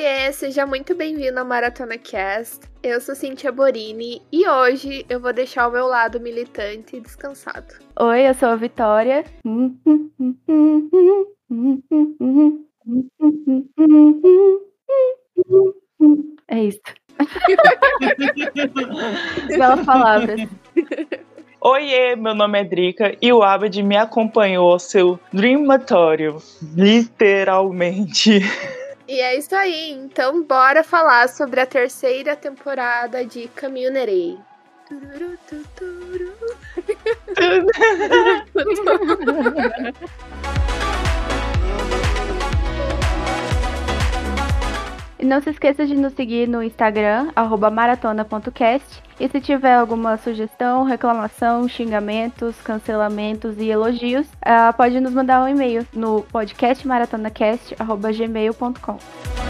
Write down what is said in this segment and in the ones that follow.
Oiê, seja muito bem-vindo ao Maratona Cast. Eu sou Cintia Borini e hoje eu vou deixar o meu lado militante descansado. Oi, eu sou a Vitória. É isso. Belas palavras. Oiê, meu nome é Drica e o Abed me acompanhou ao seu Dreamatório, literalmente. E é isso aí, então bora falar sobre a terceira temporada de Community. E não se esqueça de nos seguir no Instagram, maratona.cast. E se tiver alguma sugestão, reclamação, xingamentos, cancelamentos e elogios, uh, pode nos mandar um e-mail no podcastmaratonacast.gmail.com.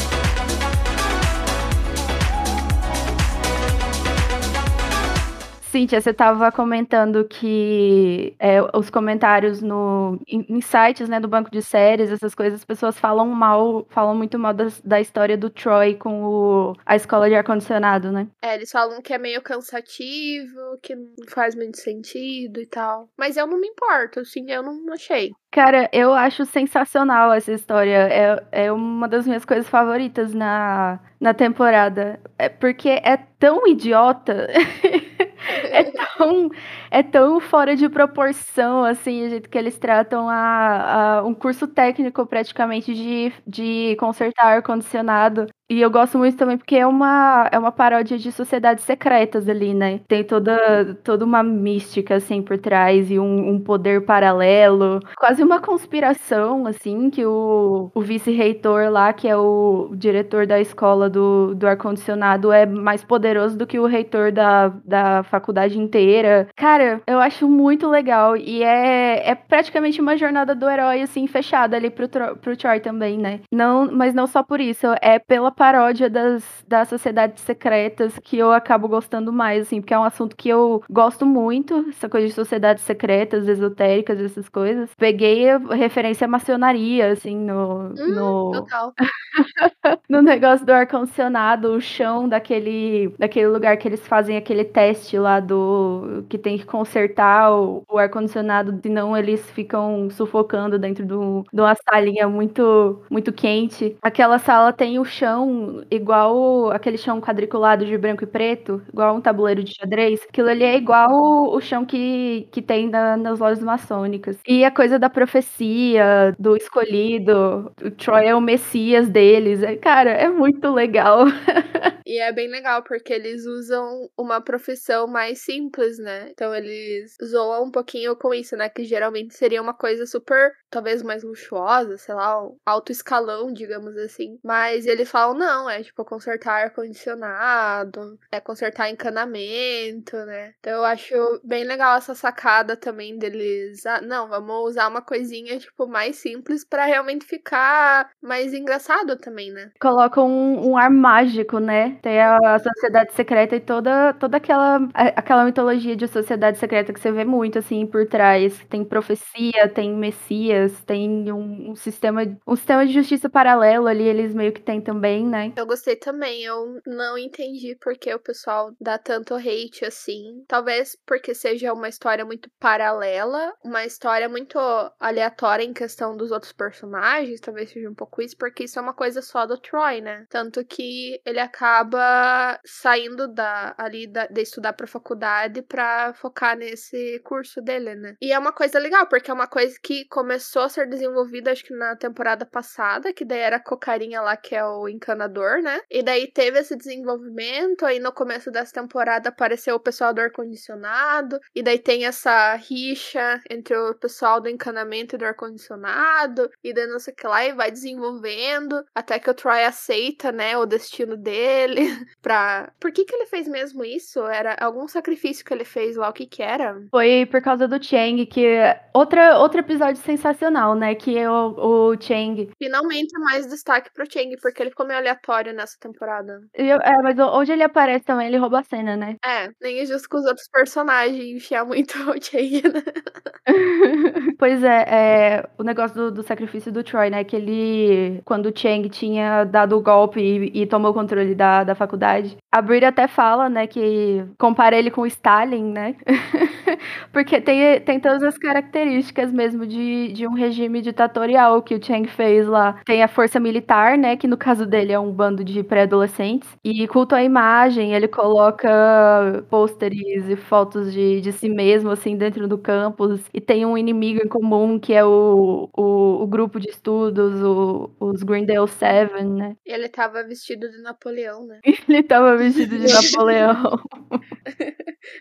Cíntia, você estava comentando que é, os comentários no, em, em, sites né, do banco de séries, essas coisas, as pessoas falam mal, falam muito mal da, da história do Troy com o, a escola de ar-condicionado, né? É, eles falam que é meio cansativo, que não faz muito sentido e tal. Mas eu não me importo, assim, eu não achei. Cara, eu acho sensacional essa história. É, é uma das minhas coisas favoritas na, na temporada. É porque é tão idiota. é tão, é tão fora de proporção, assim, o jeito que eles tratam a, a um curso técnico praticamente de, de consertar ar-condicionado. E eu gosto muito também porque é uma, é uma paródia de sociedades secretas ali, né? Tem toda, toda uma mística, assim, por trás e um, um poder paralelo. Quase uma conspiração, assim, que o, o vice-reitor lá, que é o diretor da escola do, do ar-condicionado, é mais poderoso do que o reitor da, da faculdade inteira. Cara, eu acho muito legal. E é, é praticamente uma jornada do herói, assim, fechada ali pro, pro Troy também, né? Não, mas não só por isso, é pela paródia das, das sociedades secretas que eu acabo gostando mais, assim, porque é um assunto que eu gosto muito, essa coisa de sociedades secretas, esotéricas, essas coisas. Peguei referência à maçonaria, assim, no. Hum, no... Total. no negócio do ar-condicionado, o chão daquele, daquele lugar que eles fazem aquele teste lá do. que tem que consertar o, o ar-condicionado, senão eles ficam sufocando dentro do, de uma salinha muito, muito quente. Aquela sala tem o chão igual aquele chão quadriculado de branco e preto, igual um tabuleiro de xadrez. Aquilo ali é igual o chão que, que tem na, nas lojas maçônicas. E a coisa da profecia, do escolhido, o Troy é o messias deles. É, cara, é muito legal. e é bem legal porque eles usam uma profissão mais simples, né? Então eles zoam um pouquinho com isso, né? Que geralmente seria uma coisa super, talvez mais luxuosa, sei lá, um alto escalão, digamos assim. Mas eles falam, não, é tipo consertar ar-condicionado, é consertar encanamento, né? Então eu acho bem legal essa sacada também deles. Ah, não, vamos usar uma coisinha, tipo, mais simples para realmente ficar mais engraçado também, né? Colocam um, um, ar mágico, né? Tem a, sociedade secreta e toda, toda aquela, aquela mitologia de sociedade secreta que você vê muito, assim, por trás. Tem profecia, tem messias, tem um, um sistema, um sistema de justiça paralelo ali, eles meio que têm também, né? Eu gostei também. Eu não entendi porque o pessoal dá tanto hate assim. Talvez porque seja uma história muito paralela, uma história muito aleatória em questão dos outros personagens. Talvez seja um pouco isso, porque isso é uma coisa só do Troy, né? Tanto que ele acaba saindo da ali da, de estudar pra faculdade pra focar nesse curso dele, né? E é uma coisa legal, porque é uma coisa que começou a ser desenvolvida, acho que na temporada passada, que daí era a cocarinha lá, que é o encanador, né? E daí teve esse desenvolvimento, aí no começo dessa temporada apareceu o pessoal do ar-condicionado, e daí tem essa rixa entre o pessoal do encanamento e do ar-condicionado, e daí não sei o que lá, e vai desenvolvendo, até que o Troy aceita, né, o destino dele pra... Por que que ele fez mesmo isso? Era algum sacrifício que ele fez lá, que que era? Foi por causa do Chang, que... Outra, outro episódio sensacional, né, que é o, o Chang... Finalmente mais destaque pro Chang, porque ele ficou meio aleatório nessa temporada. Eu, é, mas onde ele aparece também, ele rouba a cena, né? É, nem é justo com os outros personagens enfiar muito o Chang, né? Pois é, é o negócio do, do, sacrifício do Troy, né? Que ele, quando o Chang tinha dado o golpe e, e tomou o controle da, da faculdade, a Brit até fala, né, que compara ele com o Stalin, né? Porque tem, tem todas as características mesmo de, de um regime ditatorial que o Chang fez lá. Tem a força militar, né, que no caso dele é um bando de pré-adolescentes, e culto à imagem, ele coloca pôsteres e fotos de, de si mesmo, assim, dentro do campus, e tem um inimigo em comum que é o, o, o grupo de estudos, o, os Greendale Seven, né? Ele tava vestido de Napoleão, né? ele tava vestido de Napoleão.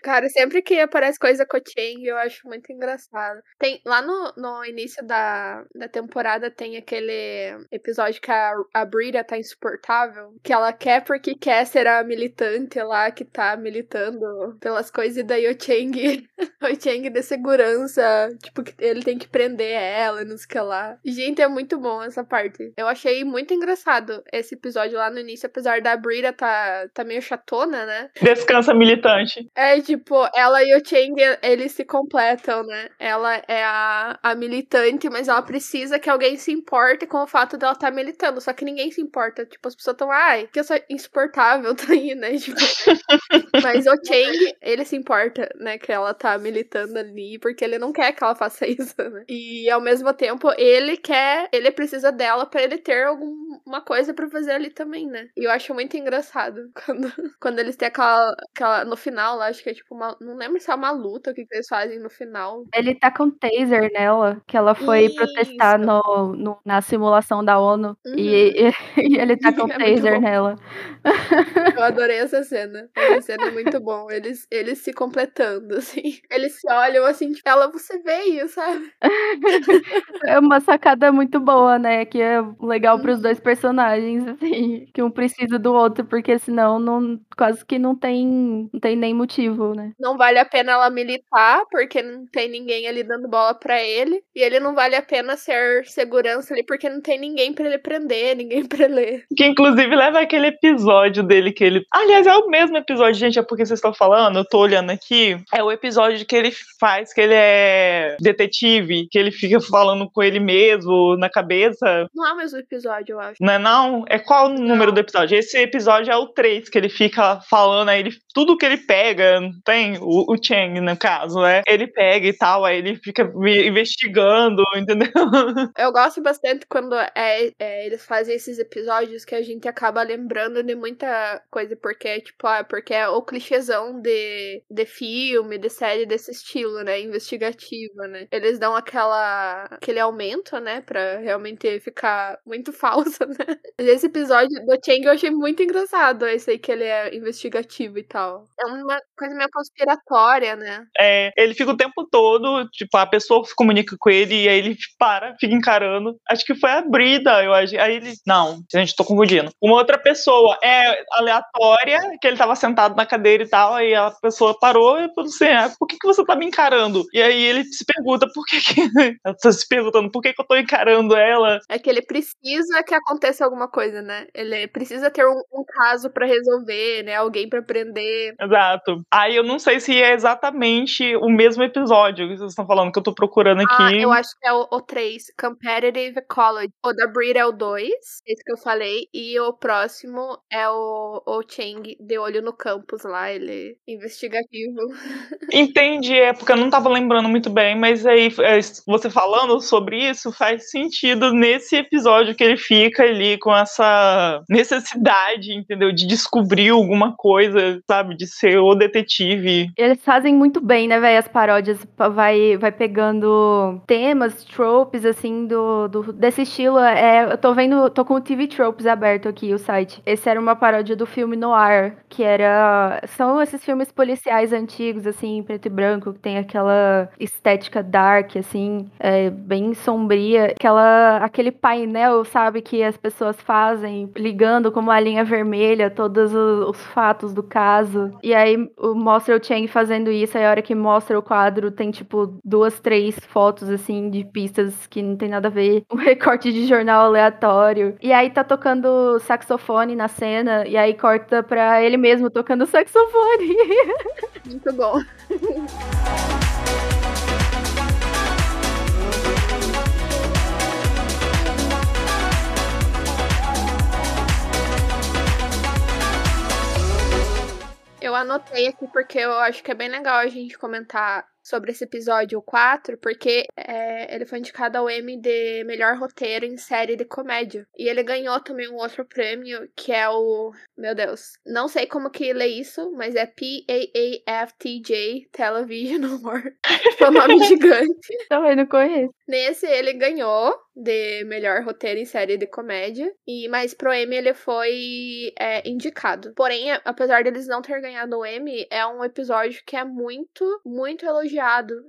Cara, sempre que aparece coisa Chang, eu acho muito engraçado. Tem, lá no, no início da, da temporada tem aquele episódio que a, a Brita tá insuportável, que ela quer porque quer ser a militante lá que tá militando pelas coisas, e daí o Chang, o Chang de segurança, tipo, ele tem que prender ela e não sei o que lá. Gente, é muito bom essa parte. Eu achei muito engraçado esse episódio lá no início, apesar da Brita tá, tá meio chatona, né? Descansa militante. É, tipo, ela e o Chang, eles se completam, né? Ela é a, a militante, mas ela precisa que alguém se importe com o fato dela estar tá militando. Só que ninguém se importa. Tipo, as pessoas estão, ai, que eu sou insuportável tá aí, né? Tipo, mas o Chang, ele se importa, né? Que ela tá militando ali, porque ele não quer que ela faça isso, né? E ao mesmo tempo, ele quer, ele precisa dela para ele ter alguma coisa para fazer ali também, né? E eu acho muito engraçado quando, quando eles têm aquela, aquela. No final lá, acho que é tipo uma. Não lembro se é uma luta o que, que eles fazem no final. Ele tá com taser nela, que ela foi Isso. protestar no, no, na simulação da ONU. Uhum. E, e, e, ele tá com é taser nela. Eu adorei essa cena. Essa cena é muito bom. Eles, eles se completando, assim. Eles se olham assim, tipo, ela, você veio, sabe? É uma sacada muito boa, né? Que é legal uhum. pros dois personagens, assim. Que um precisa do outro, porque senão não, quase que não tem, não tem nem motivo, né? Não vale a pena ela militar, porque não tem ninguém ali dando bola para ele. E ele não vale a pena ser segurança ali, porque não tem ninguém para ele prender, ninguém pra ler. Que inclusive leva aquele episódio dele que ele. Aliás, é o mesmo episódio, gente, é porque vocês estão falando, eu tô olhando aqui. É o episódio que ele faz, que ele é detetive, que ele fica falando com ele mesmo na cabeça. Não é o mesmo episódio, eu acho. Não é não? É qual o número não. do episódio? Esse episódio é o 3, que ele fica falando, aí ele, tudo que ele pega, tem o, o Chang, no caso, né? Ele pega e tal, aí ele fica investigando, entendeu? Eu gosto bastante quando é, é, eles fazem esses episódios que a gente acaba lembrando de muita coisa, porque, tipo, ah, porque é o clichêzão de, de filme, de série desse estilo, né? Investigativa, né? Eles dão aquela, aquele aumento, né? Pra realmente ficar muito falso, né? Esse episódio do Chang eu achei muito engraçado, esse aí que ele é investigativo e tal. É uma coisa meio conspiratória, né? É, ele fica o tempo todo, tipo, a pessoa se comunica com ele e aí ele para, fica encarando. Acho que foi a Brida, eu acho. Aí ele, não, gente, tô confundindo. Uma outra pessoa é aleatória, que ele tava sentado na cadeira e tal, aí a pessoa parou e falou assim, ah, por que, que você tá me encarando? E aí ele se pergunta por que que... Ela tá se perguntando por que que eu tô encarando ela. É que ele precisa que aconteça alguma coisa, né? Ele precisa ter um, um caso para resolver, né? Alguém para prender. Exato. Aí eu não sei se é exatamente o mesmo episódio que vocês estão falando, que eu tô procurando aqui. Ah, eu acho que é o, o 3, Competitive College. O da Breed é o 2, esse que eu falei. E o próximo é o, o Chang, de olho no campus lá, ele é investigativo. Entendi, é porque eu não tava lembrando muito bem, mas aí é, você falando sobre isso faz sentido nesse episódio que ele fica ali com essa necessidade, entendeu? De descobrir alguma coisa, sabe? De ser o detetive. Eles fazem muito bem, né, velho? As paródias vai, vai pegando temas, tropes, assim, do, do, desse estilo. É, eu tô vendo, tô com o TV Tropes aberto aqui, o site. Esse era uma paródia do filme Noir, que era. São esses filmes policiais antigos, assim, preto e branco, que tem aquela estética dark, assim, é, bem sombria. Aquela, aquele painel, sabe, que as pessoas fazem, ligando como a linha vermelha todos os, os fatos do caso. E aí mostra o Chang fazendo isso, aí a hora que mostra o quadro tem, tipo, duas, três fotos, assim, de pistas que não tem nada a ver. Um recorte de jornal aleatório. E aí tá tocando saxofone na cena, e aí corta pra ele mesmo tocando saxofone. Muito bom. anotei aqui porque eu acho que é bem legal a gente comentar sobre esse episódio 4, porque é, ele foi indicado ao Emmy de melhor roteiro em série de comédia. E ele ganhou também um outro prêmio, que é o. Meu Deus, não sei como que lê isso, mas é P-A-A-F-T-J Television Award. Foi um nome gigante. Também não conheço. Nesse ele ganhou de melhor roteiro em série de comédia. E mas pro Emmy ele foi é, indicado. Porém, apesar deles não ter ganhado o Emmy, é um episódio que é muito, muito elogiado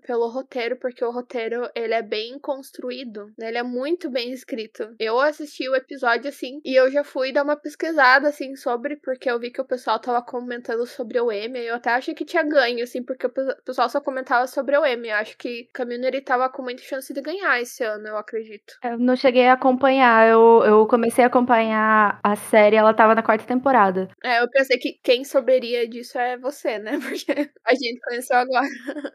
pelo roteiro, porque o roteiro ele é bem construído, né? ele é muito bem escrito. Eu assisti o episódio assim e eu já fui dar uma pesquisada assim sobre, porque eu vi que o pessoal tava comentando sobre o Emmy. Eu até achei que tinha ganho, assim, porque o pessoal só comentava sobre o Emmy. Eu acho que Community tava com muita chance de ganhar esse ano, eu acredito. Eu não cheguei a acompanhar. Eu, eu comecei a acompanhar a série, ela tava na quarta temporada. É, eu pensei que quem souberia disso é você, né? Porque a gente conheceu agora.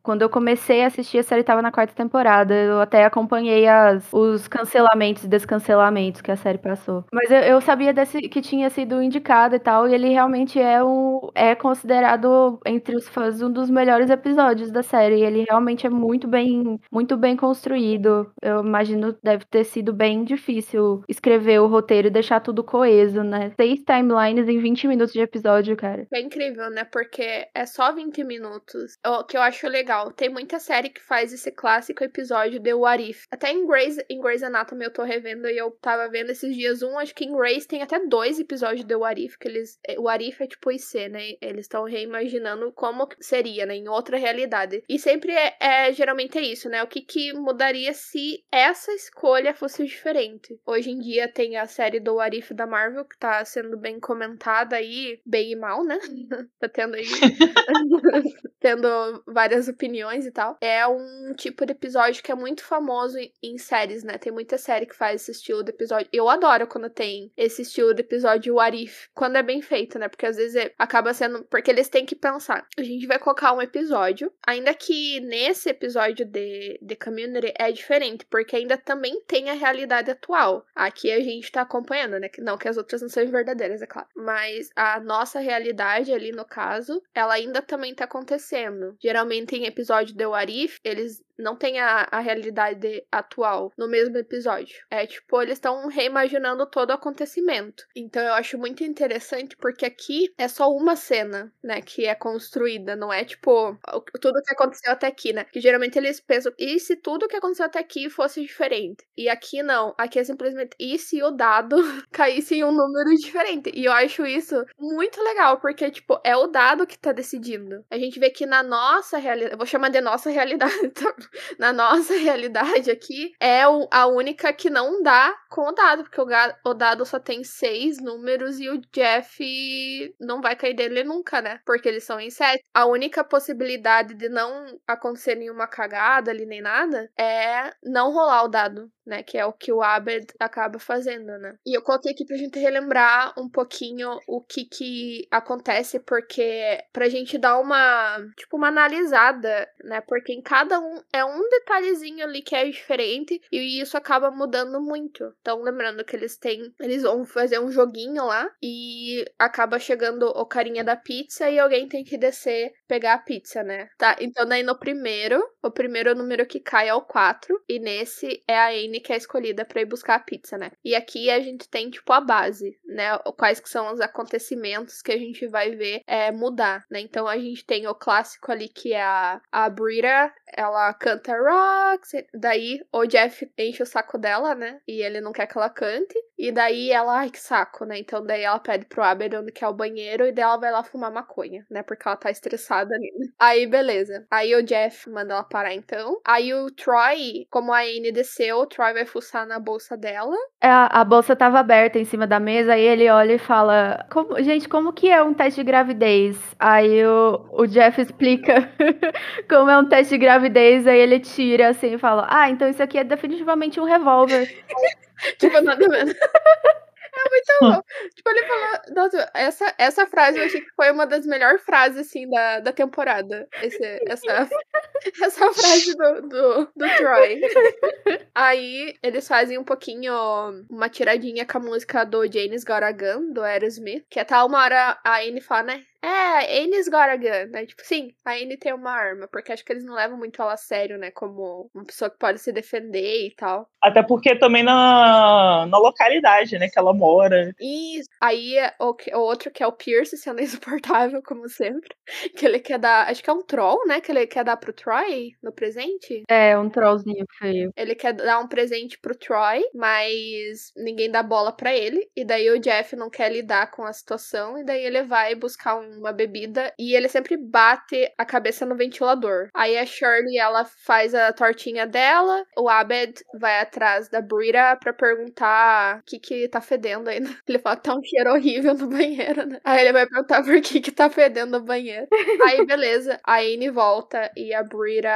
Quando eu comecei a assistir, a série tava na quarta temporada. Eu até acompanhei as, os cancelamentos e descancelamentos que a série passou. Mas eu, eu sabia desse, que tinha sido indicado e tal, e ele realmente é, um, é considerado entre os fãs um dos melhores episódios da série. Ele realmente é muito bem, muito bem construído. Eu imagino deve ter sido bem difícil escrever o roteiro e deixar tudo coeso, né? Seis timelines em 20 minutos de episódio, cara. É incrível, né? Porque é só 20 minutos. O que eu acho legal. Tem muita série que faz esse clássico episódio de What If. Até em Grey's, em Grey's Anatomy eu tô revendo e eu tava vendo esses dias um. Acho que em Grey's tem até dois episódios de What If. Que eles, o What If é tipo IC, né? Eles estão reimaginando como seria, né? Em outra realidade. E sempre é, é geralmente é isso, né? O que, que mudaria se essa escolha fosse diferente. Hoje em dia tem a série do Arif da Marvel, que tá sendo bem comentada aí, bem e mal, né? tá tendo aí. tendo várias opiniões e tal. É um tipo de episódio que é muito famoso em séries, né? Tem muita série que faz esse estilo de episódio. Eu adoro quando tem esse estilo de episódio Arif, quando é bem feito, né? Porque às vezes é, acaba sendo. Porque eles têm que pensar. A gente vai colocar um episódio, ainda que nesse episódio de, de Community é diferente, porque ainda também tem a realidade atual. Aqui a gente tá acompanhando, né? Não que as outras não sejam verdadeiras, é claro. Mas a nossa realidade ali, no caso, ela ainda também tá acontecendo. Geralmente em episódio de Warif, eles não tem a, a realidade atual no mesmo episódio. É tipo, eles estão reimaginando todo o acontecimento. Então eu acho muito interessante porque aqui é só uma cena, né, que é construída, não é tipo tudo que aconteceu até aqui, né? Que geralmente eles pensam, e se tudo que aconteceu até aqui fosse diferente? E aqui não, aqui é simplesmente e se o dado caísse em um número diferente? E eu acho isso muito legal, porque tipo, é o dado que tá decidindo. A gente vê que na nossa realidade, eu vou chamar de nossa realidade, na nossa realidade aqui, é a única que não dá com o dado, porque o dado só tem seis números e o Jeff não vai cair dele nunca, né? Porque eles são em sete. A única possibilidade de não acontecer nenhuma cagada ali nem nada é não rolar o dado né? Que é o que o Abed acaba fazendo, né? E eu coloquei aqui pra gente relembrar um pouquinho o que que acontece, porque pra gente dar uma, tipo, uma analisada, né? Porque em cada um é um detalhezinho ali que é diferente e isso acaba mudando muito. Então, lembrando que eles têm, eles vão fazer um joguinho lá e acaba chegando o carinha da pizza e alguém tem que descer pegar a pizza, né? Tá, então daí no primeiro, o primeiro número que cai é o 4 e nesse é a Anne que é escolhida para ir buscar a pizza, né? E aqui a gente tem, tipo, a base, né? Quais que são os acontecimentos que a gente vai ver é, mudar, né? Então a gente tem o clássico ali que é a, a Brita, ela canta Rocks, daí o Jeff enche o saco dela, né? E ele não quer que ela cante. E daí ela, ai que saco, né? Então daí ela pede pro Aber onde que é o banheiro e daí ela vai lá fumar maconha, né? Porque ela tá estressada ali. Né? Aí beleza. Aí o Jeff manda ela parar então. Aí o Troy, como a Anne desceu, o Troy vai fuçar na bolsa dela. É, a bolsa tava aberta em cima da mesa e ele olha e fala: como, Gente, como que é um teste de gravidez? Aí o, o Jeff explica como é um teste de gravidez, aí ele tira assim e fala: Ah, então isso aqui é definitivamente um revólver. tipo, nada menos. É muito bom. tipo, ele falou. Nossa, essa, essa frase eu achei que foi uma das melhores frases, assim, da, da temporada. Esse, essa, essa frase do, do, do Troy. Aí eles fazem um pouquinho uma tiradinha com a música do James Goragan, do Aerosmith. Que até uma hora a Anne fala, né? É, a gun, né? Tipo, sim, a Annie tem uma arma, porque acho que eles não levam muito ela a sério, né? Como uma pessoa que pode se defender e tal. Até porque também na, na localidade, né, que ela mora. Isso. Aí o, o outro que é o Pierce sendo insuportável, como sempre. Que ele quer dar. Acho que é um troll, né? Que ele quer dar pro Troy no presente. É, um trollzinho feio. Ele quer dar um presente pro Troy, mas ninguém dá bola para ele. E daí o Jeff não quer lidar com a situação. E daí ele vai buscar uma bebida. E ele sempre bate a cabeça no ventilador. Aí a Shirley, ela faz a tortinha dela. O Abed vai atrás da Brita pra perguntar o que que tá fedendo aí. Ele fala que tá um cheiro horrível no banheiro, né? Aí ele vai perguntar por que que tá fedendo no banheiro. aí, beleza. A Anne volta e a Brita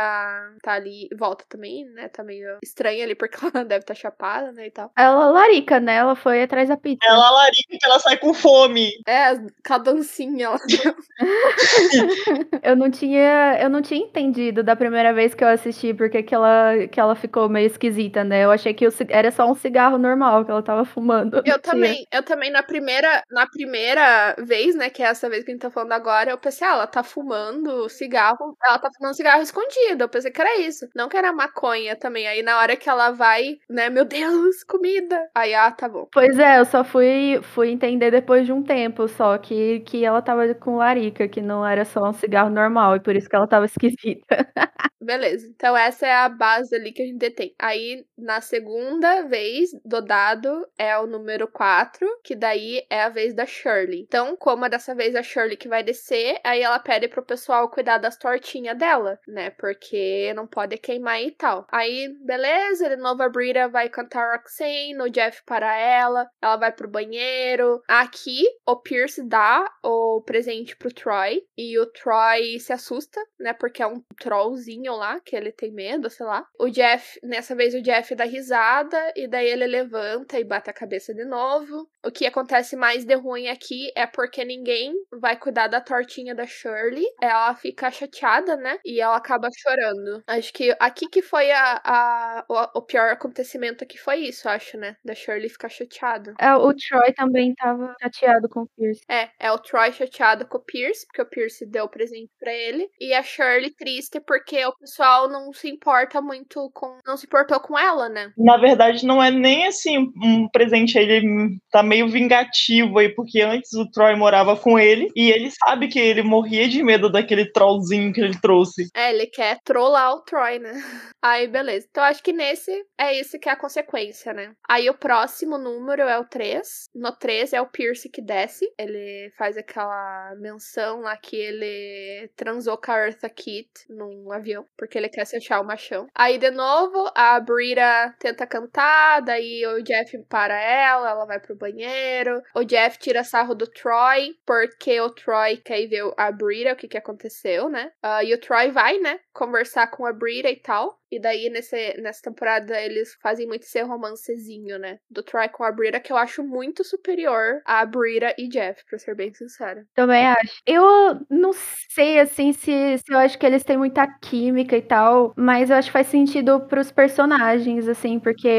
tá ali. Volta também, né? Tá meio estranha ali porque ela deve estar tá chapada, né? E tal. Ela larica, né? Ela foi atrás da pizza. Ela larica que ela sai com fome. É, com a dancinha ela eu não tinha. Eu não tinha entendido da primeira vez que eu assisti porque que ela, que ela ficou meio esquisita, né? Eu achei que era só um cigarro normal que ela tava fumando. Eu também, eu também na primeira, na primeira vez, né, que é essa vez que a gente tá falando agora, eu pensei, ah, ela tá fumando cigarro, ela tá fumando cigarro escondido. Eu pensei que era isso, não que era maconha também. Aí na hora que ela vai, né, meu Deus, comida. Aí, ah, tá bom. Pois é, eu só fui, fui entender depois de um tempo só que, que ela tava com larica, que não era só um cigarro normal, e por isso que ela tava esquisita. Beleza, então essa é a base ali que a gente tem. Aí, na segunda vez do dado, é o número 4, que daí é a vez da Shirley. Então, como é dessa vez a Shirley que vai descer, aí ela pede pro pessoal cuidar das tortinhas dela, né? Porque não pode queimar e tal. Aí, beleza, de novo a Brita vai cantar Roxane, o Jeff para ela, ela vai pro banheiro. Aqui, o Pierce dá o presente pro Troy, e o Troy se assusta, né? Porque é um trollzinho lá, que ele tem medo, sei lá. O Jeff, nessa vez o Jeff dá risada e daí ele levanta e bate a cabeça de novo. O que acontece mais de ruim aqui é porque ninguém vai cuidar da tortinha da Shirley. Ela fica chateada, né? E ela acaba chorando. Acho que aqui que foi a, a o, o, pior acontecimento aqui foi isso, acho, né? Da Shirley ficar chateada. É, o Troy também tava chateado com o Pierce. É, é o Troy chateado com o Pierce, porque o Pierce deu o presente para ele. E a Shirley triste porque o pessoal não se importa muito com. Não se importou com ela, né? Na verdade, não é nem assim um presente, ele tá meio vingativo aí, porque antes o Troy morava com ele e ele sabe que ele morria de medo daquele trollzinho que ele trouxe. É, ele quer trollar o Troy, né? Aí, beleza. Então, acho que nesse é isso que é a consequência, né? Aí, o próximo número é o 3. No 3 é o Pierce que desce. Ele faz aquela menção lá que ele transou com a Eartha Kitt num avião, porque ele quer se achar o machão. Aí, de novo, a Brita tenta cantar, daí o Jeff para ela, ela vai pro banheiro. O Jeff tira sarro do Troy, porque o Troy quer ver a Brita, o que que aconteceu, né? Uh, e o Troy vai, né, conversar com a Brita e tal. E daí, nesse, nessa temporada, eles fazem muito esse romancezinho, né? Do Troy com a Brita, que eu acho muito superior a Brita e Jeff, pra ser bem sincera. Também acho. Eu não sei, assim, se, se eu acho que eles têm muita química e tal, mas eu acho que faz sentido pros personagens, assim, porque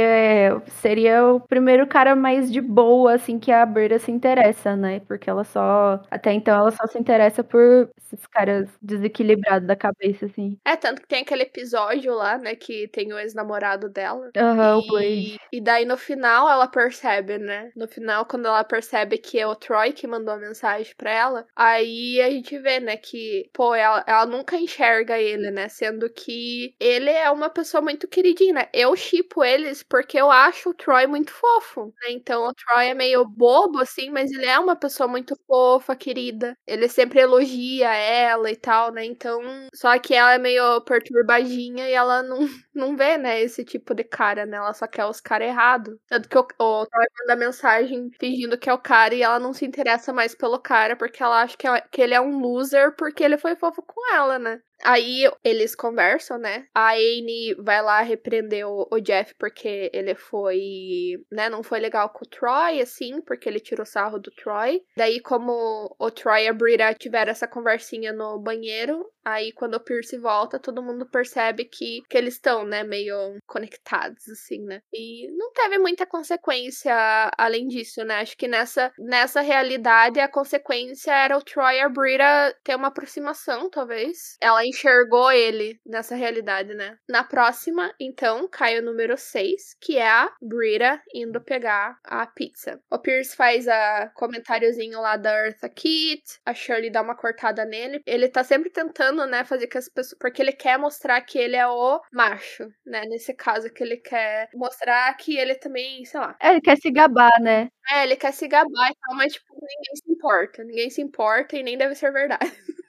seria o primeiro cara mais de boa, assim, que a Brita se interessa, né? Porque ela só. Até então, ela só se interessa por esses caras desequilibrados da cabeça, assim. É, tanto que tem aquele episódio lá, né? Que tem o ex-namorado dela. Aham, uhum, o Blade. E daí no final ela percebe, né? No final, quando ela percebe que é o Troy que mandou a mensagem pra ela, aí a gente vê, né, que, pô, ela, ela nunca enxerga ele, né? Sendo que ele é uma pessoa muito queridinha, né? Eu chipo eles porque eu acho o Troy muito fofo, né? Então o Troy é meio bobo, assim, mas ele é uma pessoa muito fofa, querida. Ele sempre elogia ela e tal, né? Então, só que ela é meio perturbadinha e ela não, não vê, né, esse tipo de cara, né? Ela só quer os caras errados. Tanto que o, o Troy manda mensagem fingindo que é o cara e ela não se interessa mais pelo cara porque ela acha que, é, que ele é um loser porque ele foi fofo com ela, né? Aí eles conversam, né? A Anne vai lá repreender o, o, Jeff porque ele foi, né, não foi legal com o Troy, assim, porque ele tirou sarro do Troy. Daí, como o Troy e a Brita tiveram essa conversinha no banheiro, aí quando o Pierce volta, todo mundo percebe que, que eles estão, né, meio conectados, assim, né? E não teve muita consequência além disso, né? Acho que nessa, nessa realidade a consequência era o Troy e a Brita ter uma aproximação, talvez. Ela enxergou ele nessa realidade, né? Na próxima, então, cai o número 6, que é a Brita indo pegar a pizza. O Pierce faz a comentáriozinho lá da Eartha Kitt, a Shirley dá uma cortada nele. Ele tá sempre tentando, né, fazer que as pessoas. Porque ele quer mostrar que ele é o macho, né? Nesse caso, que ele quer mostrar que ele também, sei lá. É, ele quer se gabar, né? É, ele quer se gabar e tal, mas, tipo, ninguém se importa. Ninguém se importa e nem deve ser verdade.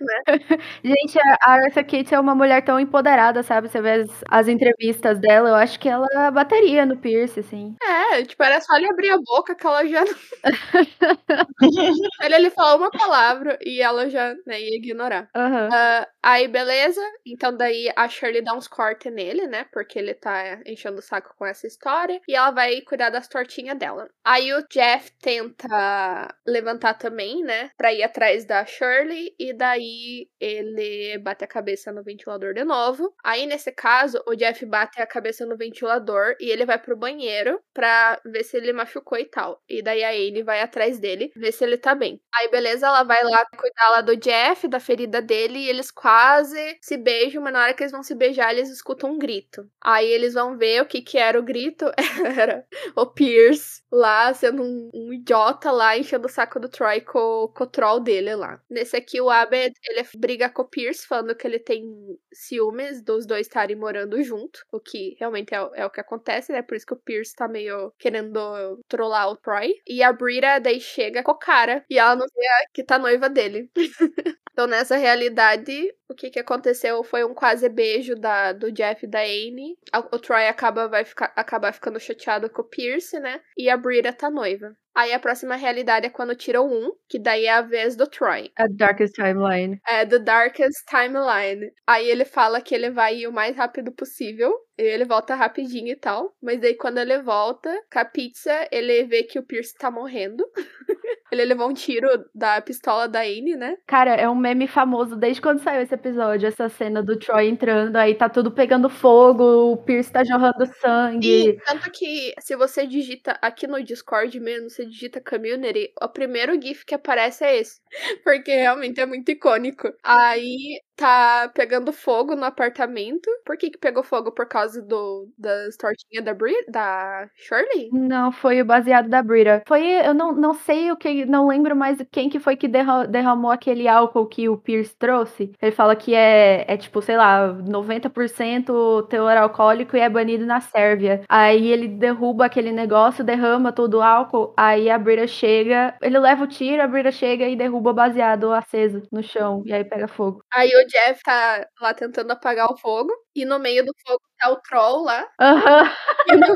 né? Gente, a Arthur Kate é uma mulher tão empoderada, sabe? Você vê as, as, entrevistas dela, eu acho que ela bateria no Pierce, assim. É, tipo, era só ele abrir a boca que ela já. ele, ele falou uma palavra e ela já né, ia ignorar. Uhum. Uh, aí, beleza. Então, daí a Shirley dá uns cortes nele, né? Porque ele tá enchendo o saco com essa história. E ela vai cuidar das tortinhas dela. Aí o Jeff tenta levantar também, né? Pra ir atrás da Shirley. E daí ele bate a cabeça no ventilador de novo. Aí, nesse caso, o Jeff bate a cabeça no ventilador e ele vai pro banheiro pra ver se ele machucou e tal. E daí a Anne vai atrás dele, ver se ele tá bem. Aí, beleza, ela vai lá cuidar lá do Jeff, da ferida dele, e eles quase se beijam, mas na hora que eles vão se beijar, eles escutam um grito. Aí eles vão ver o que que era o grito. era o Pierce lá sendo um, um, idiota lá, enchendo o saco do Troy com, o troll dele lá. Nesse aqui, o Abed, ele briga com o Pierce, falando que ele tem ciúmes dos dois estarem morando junto, o que realmente é, é, o que acontece, né? Por isso que o Pierce tá meio querendo trollar o Troy. E a Brita daí chega com o cara, e ela não vê que tá noiva dele. então, nessa realidade, o que, que aconteceu foi um quase beijo da, do Jeff e da Anne. O Troy acaba, vai ficar, acabar ficando chateado com o Pierce, né? E a Brita tá noiva. Aí a próxima realidade é quando tiram um, que daí é a vez do Troy. A Darkest Timeline. É, The Darkest Timeline. Aí ele fala que ele vai ir o mais rápido possível. E ele volta rapidinho e tal. Mas daí quando ele volta com a pizza, ele vê que o Pierce tá morrendo. ele levou um tiro da pistola da Anne, né? Cara, é um meme famoso desde quando saiu esse episódio. Essa cena do Troy entrando, aí tá tudo pegando fogo, o Pierce tá jorrando sangue. E tanto que se você digita aqui no Discord mesmo, você digita community, o primeiro GIF que aparece é esse. Porque realmente é muito icônico. Aí tá pegando fogo no apartamento. Por que que pegou fogo? Por causa do das tortinhas da Bri da Shirley? Não, foi o baseado da Brita. Foi, eu não, não sei o que, não lembro mais quem que foi que derramou aquele álcool que o Pierce trouxe. Ele fala que é, é tipo, sei lá, 90% teor alcoólico e é banido na Sérvia. Aí ele derruba aquele negócio, derrama todo o álcool, aí a Brita chega, ele leva o tiro, a Brita chega e derruba o baseado aceso no chão, e aí pega fogo. Aí o Jeff tá lá tentando apagar o fogo. E no meio do fogo tá o Troll lá. Uhum.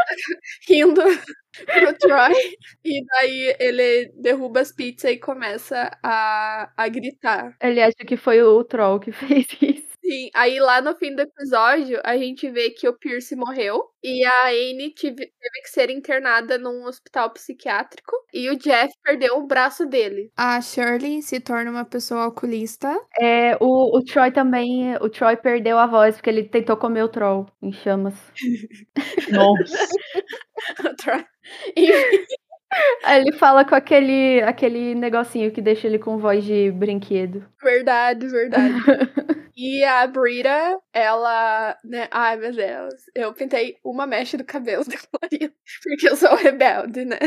Rindo, pro Troy. E daí ele derruba as pizzas e começa a, a gritar. Ele acha que foi o Troll que fez isso. Sim, aí lá no fim do episódio, a gente vê que o Pierce morreu e a Anne tive, teve que ser internada num hospital psiquiátrico e o Jeff perdeu o braço dele. A Shirley se torna uma pessoa alcoolista. É, o, o Troy também, o Troy perdeu a voz porque ele tentou comer o troll em chamas. Nossa. o Troy. Aí ele fala com aquele, aquele negocinho que deixa ele com voz de brinquedo. Verdade, verdade. e a Brita, ela, né? Ai, meu Deus. Eu pintei uma mecha do cabelo da Clarina, porque eu sou rebelde, né?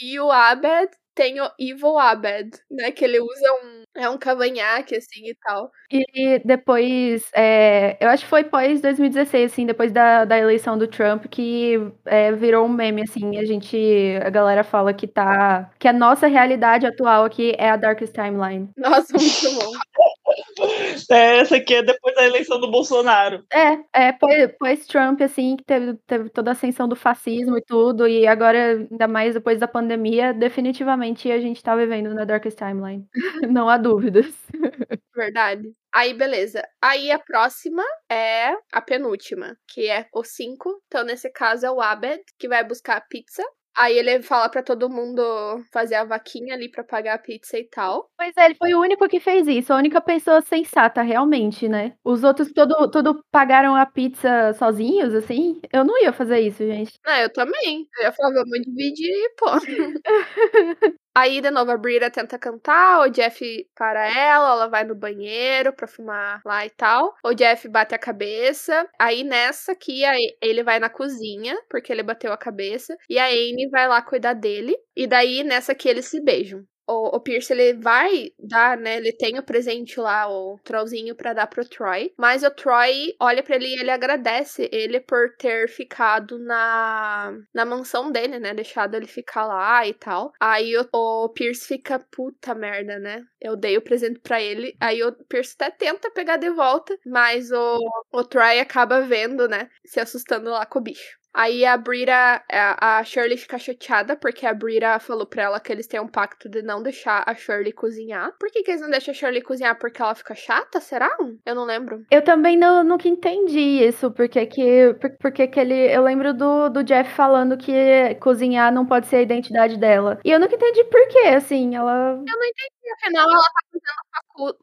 E o Abed tem o Evil Abed, né? Que ele usa um. É um cavanhaque, assim e tal. E depois, é, eu acho que foi pós 2016, assim, depois da, da eleição do Trump, que é, virou um meme, assim, a gente, a galera fala que tá, que a nossa realidade atual aqui é a Darkest Timeline. Nossa, muito bom. É, essa aqui é depois da eleição do Bolsonaro. É, é pós-Trump, assim, que teve, teve toda a ascensão do fascismo e tudo, e agora, ainda mais depois da pandemia, definitivamente a gente tá vivendo na Darkest Timeline. Não há dúvidas. Verdade. Aí, beleza. Aí a próxima é a penúltima, que é o 5. Então, nesse caso, é o Abed, que vai buscar a pizza. Aí ele fala para todo mundo fazer a vaquinha ali para pagar a pizza e tal. Pois é, ele foi o único que fez isso, a única pessoa sensata, realmente, né? Os outros todo, todo pagaram a pizza sozinhos, assim. Eu não ia fazer isso, gente. Não, eu também. Eu ia falar, vamos dividir e pô. Aí, de novo, a Brita tenta cantar, o Jeff para ela, ela vai no banheiro pra fumar lá e tal. O Jeff bate a cabeça. Aí, nessa aqui, ele vai na cozinha, porque ele bateu a cabeça. E a Anne vai lá cuidar dele. E daí, nessa aqui, eles se beijam o, o Pierce ele vai dar, né? Ele tem o presente lá, o trollzinho para dar pro Troy. Mas o Troy olha para ele e ele agradece ele por ter ficado na, na mansão dele, né? Deixado ele ficar lá e tal. Aí o, o Pierce fica, puta merda, né? Eu dei o presente para ele. Aí o Pierce até tenta pegar de volta, mas o, o Troy acaba vendo, né? Se assustando lá com o bicho. Aí a Brita, a Shirley fica chateada porque a Brita falou pra ela que eles têm um pacto de não deixar a Shirley cozinhar. Por que, que eles não deixam a Shirley cozinhar? Porque ela fica chata, será? Eu não lembro. Eu também não, nunca entendi isso, porque que, porque que ele. Eu lembro do, do Jeff falando que cozinhar não pode ser a identidade dela. E eu nunca entendi por que, assim, ela. Eu não entendi, afinal ela tá fazendo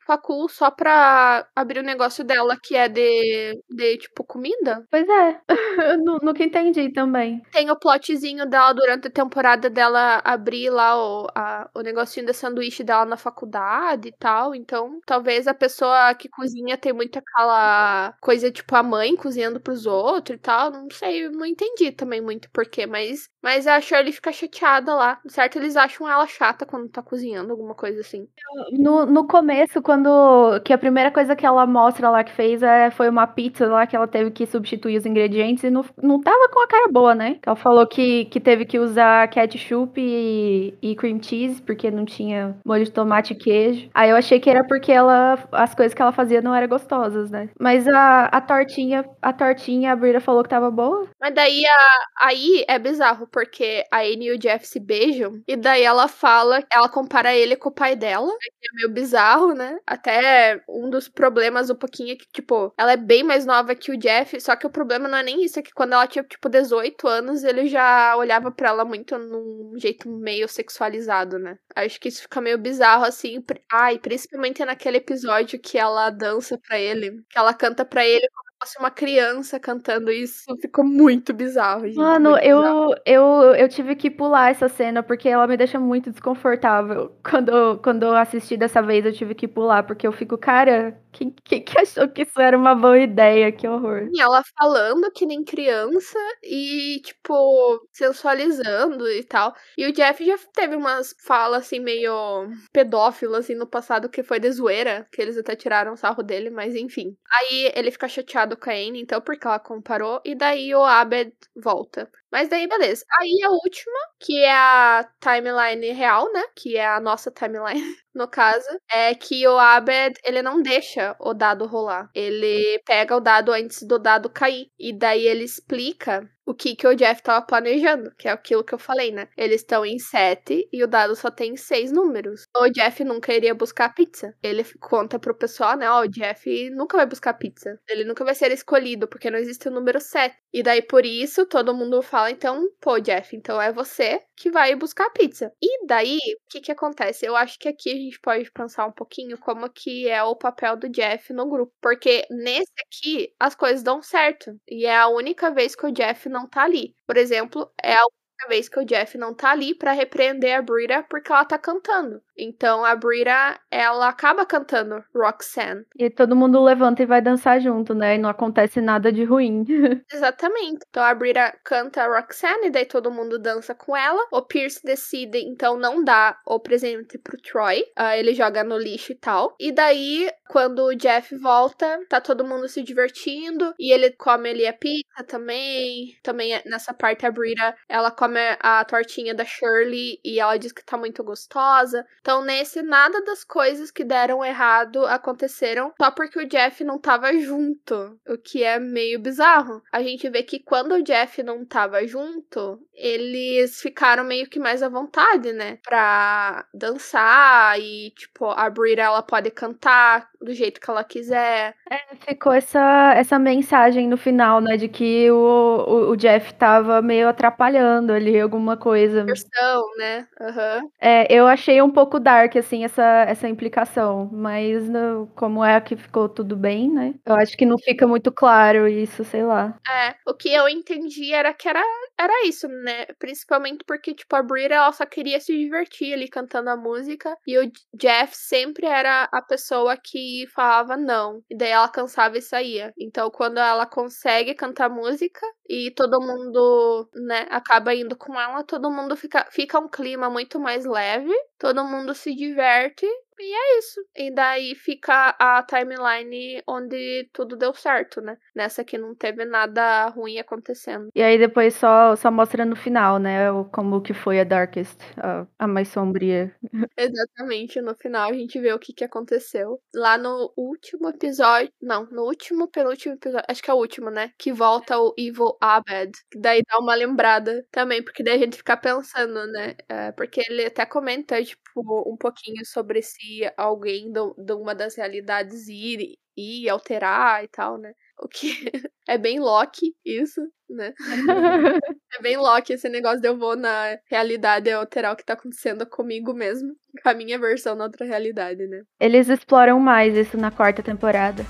facul, só pra abrir o negócio dela, que é de, de tipo, comida. Pois é, eu nunca entendi também. Tem o plotzinho dela durante a temporada dela abrir lá o, a, o negocinho de sanduíche dela na faculdade e tal. Então, talvez a pessoa que cozinha tem muito aquela coisa, tipo, a mãe cozinhando pros outros e tal. Não sei, não entendi também muito porquê, mas, mas a Shirley fica chateada lá. Certo, eles acham ela chata quando tá cozinhando, alguma coisa assim. No, no começo, quando. Que a primeira coisa que ela mostra lá que fez é, foi uma pizza lá que ela teve que substituir os ingredientes e não, não tava com a cara boa, né? Ela falou que, que teve que usar ketchup e, e cream cheese, porque não tinha molho de tomate e queijo. Aí eu achei que era porque ela as coisas que ela fazia não eram gostosas, né? Mas a, a tortinha, a tortinha, a Brita falou que tava boa. Mas daí a, aí é bizarro, porque a Anne e o Jeff se beijam, e daí ela fala, ela compara ele com o pai dela, que é meio bizarro, né? Até um dos problemas um pouquinho é que, tipo, ela é bem mais nova que o Jeff, só que o problema não é nem isso, é que quando ela tinha, tipo, 18 anos, ele já olhava para ela muito num jeito meio sexualizado, né? Acho que isso fica meio bizarro, assim. Ai, principalmente naquele episódio que ela dança para ele, que ela canta para ele como fosse uma criança cantando isso, ficou muito bizarro, gente. Mano, muito eu, bizarro. eu, eu tive que pular essa cena porque ela me deixa muito desconfortável. Quando, quando eu assisti dessa vez, eu tive que pular, porque eu fico, cara, quem, quem que achou que isso era uma boa ideia? Que horror. E ela falando que nem criança e, tipo, sensualizando e tal. E o Jeff já teve umas falas, assim, meio pedófilas, assim, no passado, que foi de zoeira, que eles até tiraram sarro dele, mas enfim. Aí ele fica chateado com a Anne, então, porque ela comparou, e daí o Abed volta. Mas daí, beleza. Aí a última, que é a timeline real, né? Que é a nossa timeline, no caso, é que o Abed, ele não deixa o dado rolar. Ele pega o dado antes do dado cair. E daí ele explica o que, que o Jeff tava planejando, que é aquilo que eu falei, né? Eles estão em sete e o dado só tem seis números. O Jeff nunca iria buscar pizza. Ele conta pro pessoal, né? Ó, o Jeff nunca vai buscar pizza. Ele nunca vai ser escolhido, porque não existe o número sete. E daí, por isso, todo mundo fala, então, pô, Jeff, então é você que vai buscar pizza. E daí, o que que acontece? Eu acho que aqui a gente pode pensar um pouquinho como que é o papel do Jeff no grupo. Porque nesse aqui, as coisas dão certo. E é a única vez que o Jeff não tá ali. Por exemplo, é a única vez que o Jeff não tá ali para repreender a Brita porque ela tá cantando. Então a Brita, ela acaba cantando Roxanne. E todo mundo levanta e vai dançar junto, né? E não acontece nada de ruim. Exatamente. Então a Brita canta Roxanne, e daí todo mundo dança com ela. O Pierce decide, então, não dar o presente pro Troy. Uh, ele joga no lixo e tal. E daí, quando o Jeff volta, tá todo mundo se divertindo. E ele come ali a pizza também. Também nessa parte a Brita, ela come a tortinha da Shirley e ela diz que tá muito gostosa. Então, nesse, nada das coisas que deram errado aconteceram só porque o Jeff não tava junto, o que é meio bizarro. A gente vê que quando o Jeff não tava junto, eles ficaram meio que mais à vontade, né? Pra dançar e, tipo, a Brita, ela pode cantar do jeito que ela quiser. É, ficou essa, essa mensagem no final, né, de que o, o, o Jeff tava meio atrapalhando ali alguma coisa. Versão, né? Uhum. É, eu achei um pouco dark, assim, essa, essa implicação, mas no, como é que ficou tudo bem, né? Eu acho que não fica muito claro isso, sei lá. É, o que eu entendi era que era, era isso, né? Principalmente porque, tipo, a Brie, ela só queria se divertir ali cantando a música, e o Jeff sempre era a pessoa que falava não, e daí ela cansava e saía. Então, quando ela consegue cantar música e todo mundo, né, acaba indo com ela, todo mundo fica, fica um clima muito mais leve, todo mundo se diverte e é isso. E daí fica a timeline onde tudo deu certo, né? Nessa que não teve nada ruim acontecendo. E aí depois só, só mostra no final, né? Como que foi a Darkest, a, a mais sombria. Exatamente. No final a gente vê o que, que aconteceu. Lá no último episódio. Não, no último, penúltimo episódio. Acho que é o último, né? Que volta o Evil Abed. Que daí dá uma lembrada também, porque daí a gente fica pensando, né? É, porque ele até comenta, tipo, um pouquinho sobre se alguém de uma das realidades ir e alterar e tal, né? O que é bem Loki, isso, né? é bem Loki esse negócio de eu vou na realidade alterar o que tá acontecendo comigo mesmo, com a minha versão na outra realidade, né? Eles exploram mais isso na quarta temporada.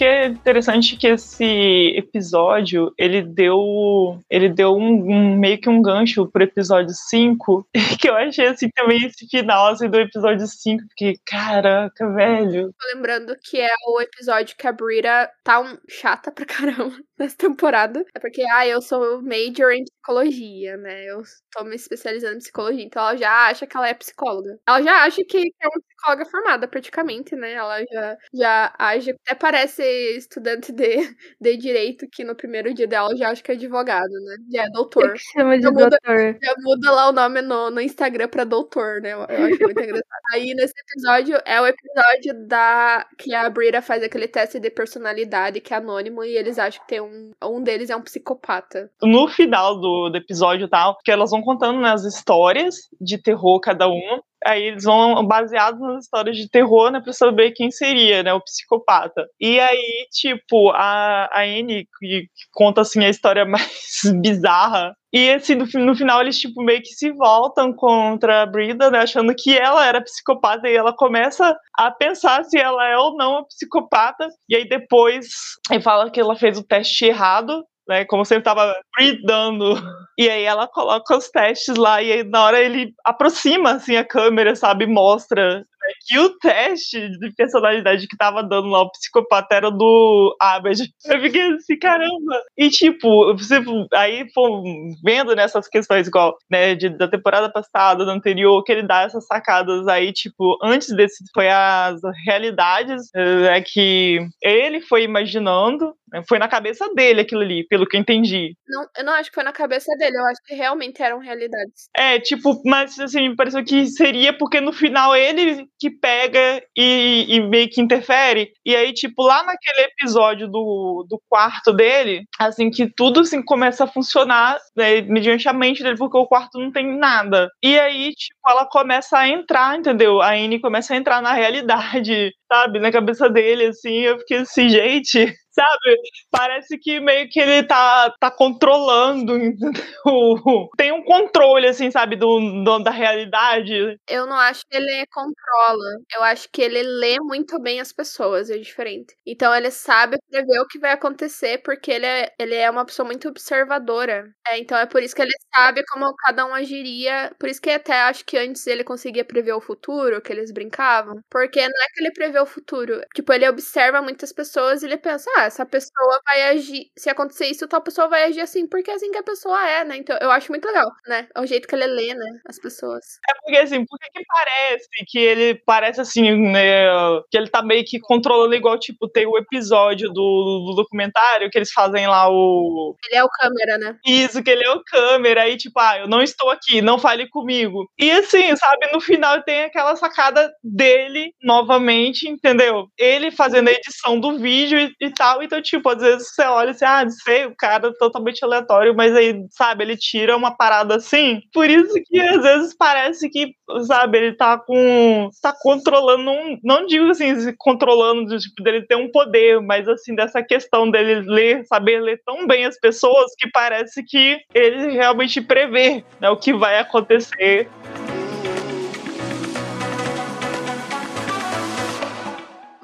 Que é interessante que esse episódio, ele deu ele deu um, um, meio que um gancho pro episódio 5, que eu achei assim também esse final assim, do episódio 5, porque caraca, velho. Lembrando que é o episódio que a Brita tá um, chata pra caramba nessa temporada. É porque, ah, eu sou major em psicologia, né? Eu tô me especializando em psicologia, então ela já acha que ela é psicóloga. Ela já acha que é uma psicóloga formada, praticamente, né? Ela já, já age, até parece estudante de, de direito, que no primeiro dia dela já acha que é advogado, né? Já é doutor. chama de já doutor. Muda, já muda lá o nome no, no Instagram pra doutor, né? Eu, eu acho muito engraçado. Aí, nesse episódio, é o episódio da que a Brita faz aquele teste de personalidade, que é anônimo, e eles acham que tem um, um deles é um psicopata. No final do, do episódio tal, que elas vão contando né, as histórias de terror cada uma, aí eles vão baseados nas histórias de terror, né, pra saber quem seria, né, o psicopata. E aí, tipo, a, a Anne, que, conta, assim, a história mais bizarra, e assim, no, no, final eles, tipo, meio que se voltam contra a Brida, né, achando que ela era psicopata, e ela começa a pensar se ela é ou não a psicopata, e aí depois ele fala que ela fez o teste errado, né? Como se ele tava bridando. E aí ela coloca os testes lá, e aí na hora ele aproxima assim a câmera, sabe? Mostra que o teste de personalidade que tava dando lá o psicopata era do Abed. Eu fiquei assim, caramba. E tipo, você aí pô, vendo nessas questões igual, né, de, da temporada passada, da anterior, que ele dá essas sacadas aí, tipo, antes desse foi as realidades é, que ele foi imaginando, né, foi na cabeça dele aquilo ali, pelo que eu entendi. Não, eu não acho que foi na cabeça dele, eu acho que realmente eram realidades. É, tipo, mas assim, pareceu que seria porque no final ele que pega e, e, meio que interfere. E aí, tipo, lá naquele episódio do, do quarto dele, assim, que tudo assim começa a funcionar né, mediante a mente dele, porque o quarto não tem nada. E aí, tipo, ela começa a entrar, entendeu? A Anne começa a entrar na realidade, sabe? Na cabeça dele, assim, eu fiquei assim, gente, sabe? Parece que meio que ele tá, tá controlando, tem um controle, assim, sabe, do, do, da realidade. Eu não acho que ele controla, eu acho que ele lê muito bem as pessoas, é diferente. Então ele sabe prever o que vai acontecer, porque ele é, ele é uma pessoa muito observadora. É, então é por isso que ele sabe como cada um agiria, por isso que até acho que antes ele conseguia prever o futuro, que eles brincavam, porque não é que ele prevê o futuro, tipo, ele observa muitas pessoas e ele pensa, ah, essa pessoa vai agir. Se acontecer isso, tal pessoa vai agir assim, porque é assim que a pessoa é, né? Então eu acho muito legal, né? É o jeito que ele lê, né? As pessoas. É porque assim, por que parece que ele parece assim, né? Que ele tá meio que controlando igual, tipo, tem o episódio do, do documentário que eles fazem lá o. Ele é o câmera, né? Isso, que ele é o câmera, aí, tipo, ah, eu não estou aqui, não fale comigo. E assim, sabe, no final tem aquela sacada dele novamente, entendeu? Ele fazendo a edição do vídeo e, e tal Então, tipo, às vezes você olha assim, ah, sei, o cara é totalmente aleatório, mas aí, sabe, ele tira uma parada assim. Por isso que às vezes parece que, sabe, ele tá com. tá controlando um. Não digo assim, controlando, tipo, dele ter um poder, mas assim, dessa questão dele ler, saber ler tão bem as pessoas que parece que ele realmente prevê né, o que vai acontecer.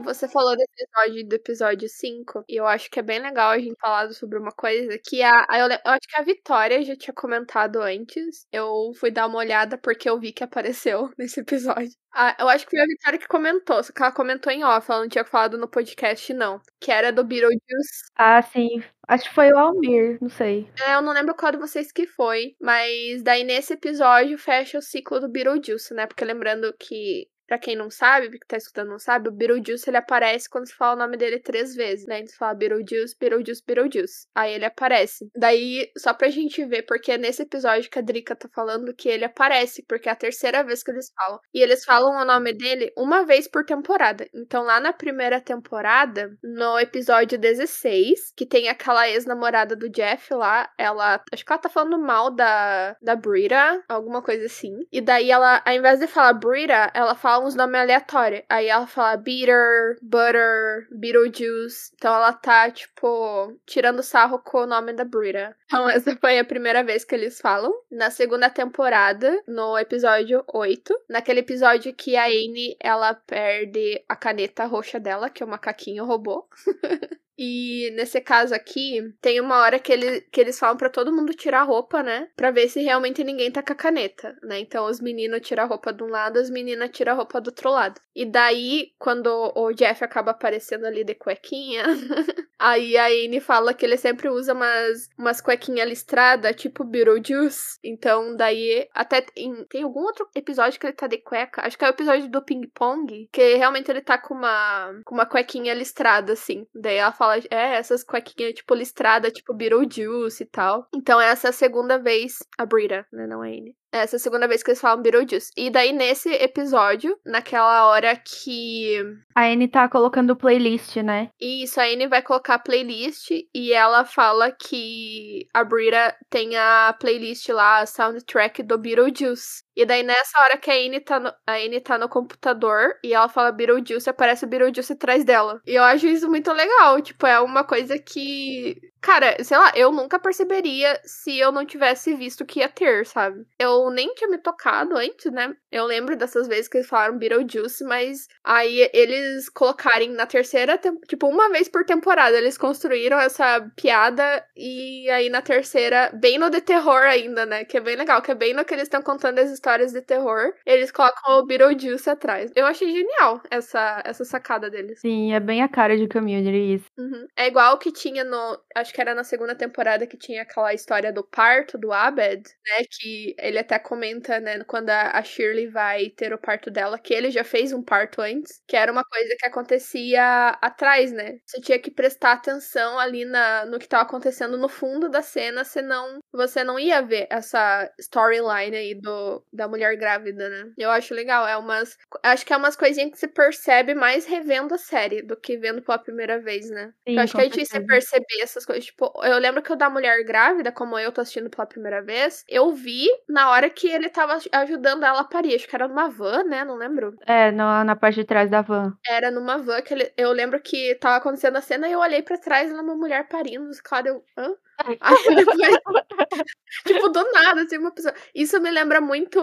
Você falou desse episódio do episódio 5, e eu acho que é bem legal a gente falar sobre uma coisa que a. a eu, eu, acho que a Vitória já tinha comentado antes. Eu fui dar uma olhada porque eu vi que apareceu nesse episódio. Ah, eu acho que foi a Vitória que comentou, só que ela comentou em off, ela não tinha falado no podcast, não. Que era do Beetlejuice. Ah, sim. Acho que foi o Almir, não sei. É, eu não lembro qual de vocês que foi, mas daí nesse episódio fecha o ciclo do Beetlejuice, né? Porque lembrando que Pra quem não sabe, que tá escutando não sabe, o Beetlejuice ele aparece quando se fala o nome dele três vezes, né? Então se fala Beetlejuice, Beetlejuice, Beetlejuice. Aí ele aparece. Daí, só pra gente ver, porque é nesse episódio que a Drica tá falando que ele aparece, porque é a terceira vez que eles falam. E eles falam o nome dele uma vez por temporada. Então lá na primeira temporada, no episódio 16, que tem aquela ex-namorada do Jeff lá, ela. Acho que ela tá falando mal da, da Brita, alguma coisa assim. E daí ela, ao invés de falar Brita, ela fala uns nomes aleatórios. Aí ela fala Beater, Butter, Beetlejuice. Então ela tá, tipo, tirando sarro com o nome da Brita. Então essa foi a primeira vez que eles falam. Na segunda temporada, no episódio 8, naquele episódio que a Anne, ela perde a caneta roxa dela, que o macaquinho roubou. E nesse caso aqui, tem uma hora que, ele, que eles falam para todo mundo tirar a roupa, né? Pra ver se realmente ninguém tá com a caneta, né? Então os meninos tiram a roupa de um lado, as meninas tiram a roupa do outro lado. E daí, quando o Jeff acaba aparecendo ali de cuequinha, aí a Anne fala que ele sempre usa umas, umas cuequinhas listradas, tipo Beetlejuice. Então, daí, até tem, tem algum outro episódio que ele tá de cueca, acho que é o episódio do ping-pong, que realmente ele tá com uma, com uma cuequinha listrada, assim. Daí ela fala, é, essas cuequinhas, tipo, listrada, tipo Beetlejuice e tal. Então, essa é a segunda vez, a Brita, né, não a Anne. Essa é a segunda vez que eles falam Beetlejuice. E daí, nesse episódio, naquela hora que. A Anne tá colocando playlist, né? Isso, a Anne vai colocar playlist e ela fala que a Brita tem a playlist lá, a soundtrack do Beetlejuice. E daí, nessa hora que a Anne tá no, a Anne tá no computador e ela fala Beetlejuice, aparece o Beetlejuice atrás dela. E eu acho isso muito legal. Tipo, é uma coisa que Cara, sei lá, eu nunca perceberia se eu não tivesse visto que ia ter, sabe? Eu nem tinha me tocado antes, né? Eu lembro dessas vezes que eles falaram Beetlejuice, mas aí eles colocarem na terceira, tipo, uma vez por temporada, eles construíram essa piada e aí na terceira, bem no de terror ainda, né? Que é bem legal, que é bem no que eles estão contando as histórias de terror, eles colocam o Beetlejuice atrás. Eu achei genial essa, essa sacada deles. Sim, é bem a cara de Community isso. Uhum. É igual o que tinha no. Acho que era na segunda temporada que tinha aquela história do parto do Abed, né? Que ele até comenta, né, quando a Shirley vai ter o parto dela, que ele já fez um parto antes, que era uma coisa que acontecia atrás, né? Você tinha que prestar atenção ali na, no que estava acontecendo no fundo da cena, senão você não ia ver essa storyline aí do, da mulher grávida, né? Eu acho legal, é umas. Acho que é umas coisinhas que se percebe mais revendo a série do que vendo pela primeira vez, né? Sim, eu acho que é difícil perceber essas coisas Tipo, eu lembro que o da mulher grávida, como eu tô assistindo pela primeira vez, eu vi na hora que ele tava ajudando ela a parir. Acho que era numa van, né? Não lembro. É, na, na parte de trás da van. Era numa van que ele, eu lembro que tava acontecendo a cena e eu olhei para trás e era uma mulher parindo. Claro, eu. Hã? tipo, do nada, assim, uma pessoa. Isso me lembra muito.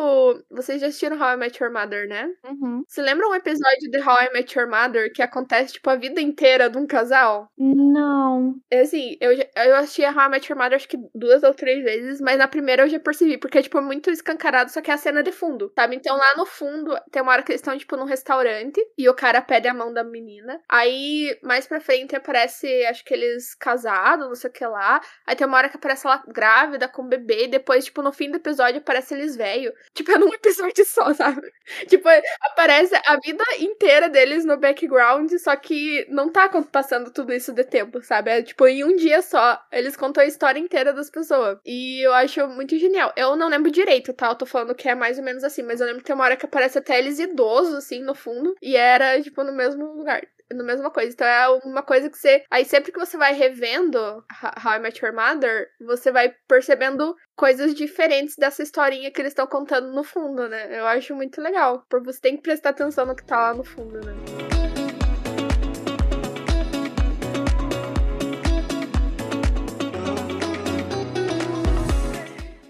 Vocês já assistiram How I Met Your Mother, né? Uhum. Você lembra um episódio de How I Met Your Mother que acontece, tipo, a vida inteira de um casal? Não. É assim, eu, eu assisti a How I Met Your Mother acho que duas ou três vezes, mas na primeira eu já percebi, porque é, tipo, muito escancarado, só que é a cena de fundo, sabe? Então lá no fundo tem uma hora que eles estão, tipo, num restaurante e o cara pede a mão da menina. Aí, mais pra frente, aparece, acho que eles casados, não sei o que lá. Aí tem uma hora que aparece ela grávida com o bebê, e depois, tipo, no fim do episódio aparece eles velho. Tipo, é num episódio só, sabe? Tipo, aparece a vida inteira deles no background, só que não tá passando tudo isso de tempo, sabe? É tipo, em um dia só, eles contam a história inteira das pessoas. E eu acho muito genial. Eu não lembro direito, tá? Eu tô falando que é mais ou menos assim, mas eu lembro que tem uma hora que aparece até eles idosos, assim, no fundo, e era, tipo, no mesmo lugar. Na mesma coisa. Então é uma coisa que você. Aí sempre que você vai revendo How I Met Your Mother, você vai percebendo coisas diferentes dessa historinha que eles estão contando no fundo, né? Eu acho muito legal. Porque você tem que prestar atenção no que tá lá no fundo, né?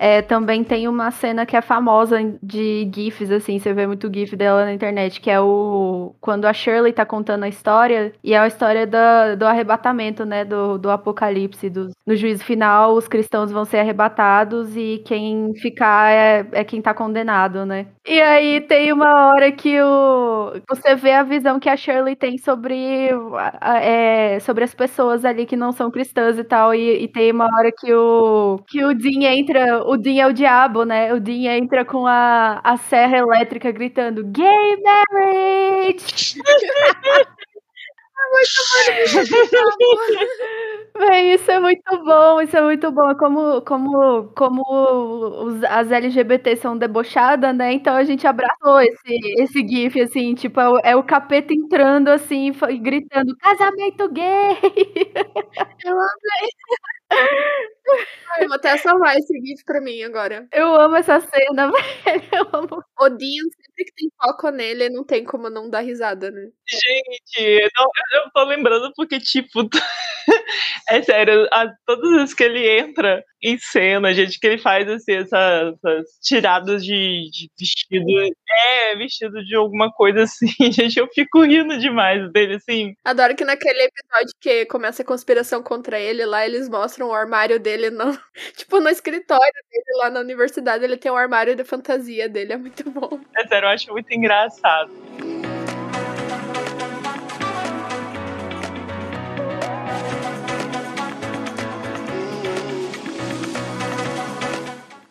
É, também tem uma cena que é famosa de GIFs, assim, você vê muito GIF dela na internet, que é o. Quando a Shirley tá contando a história, e é a história do, do arrebatamento, né? Do, do apocalipse. Do, no juízo final, os cristãos vão ser arrebatados e quem ficar é, é quem tá condenado, né? E aí tem uma hora que o. Você vê a visão que a Shirley tem sobre, é, sobre as pessoas ali que não são cristãs e tal. E, e tem uma hora que o, que o Dean entra o Dean é o diabo, né? O Dean entra com a, a serra elétrica gritando Gay Marriage! Bem, isso é muito bom, isso é muito bom. Como, como, como os, as LGBT são debochadas, né? Então a gente abraçou esse, esse GIF, assim, tipo, é o, é o capeta entrando assim, gritando, casamento gay! Eu amei. Ai, vou até salvar esse GIF pra mim agora. Eu amo essa cena, velho. Eu amo. O Dean, sempre que tem foco nele, não tem como não dar risada, né? Gente, não, eu tô lembrando porque, tipo, é sério, a, todas as vezes que ele entra em cena, gente, que ele faz assim, essas, essas tiradas de, de, vestido. É, vestido de alguma coisa assim, gente, eu fico rindo demais dele, assim. Adoro que naquele episódio que começa a conspiração contra ele, lá eles mostram o armário dele no. Tipo, no escritório dele, lá na universidade, ele tem um armário de fantasia dele, é muito bom. É sério, eu acho muito engraçado.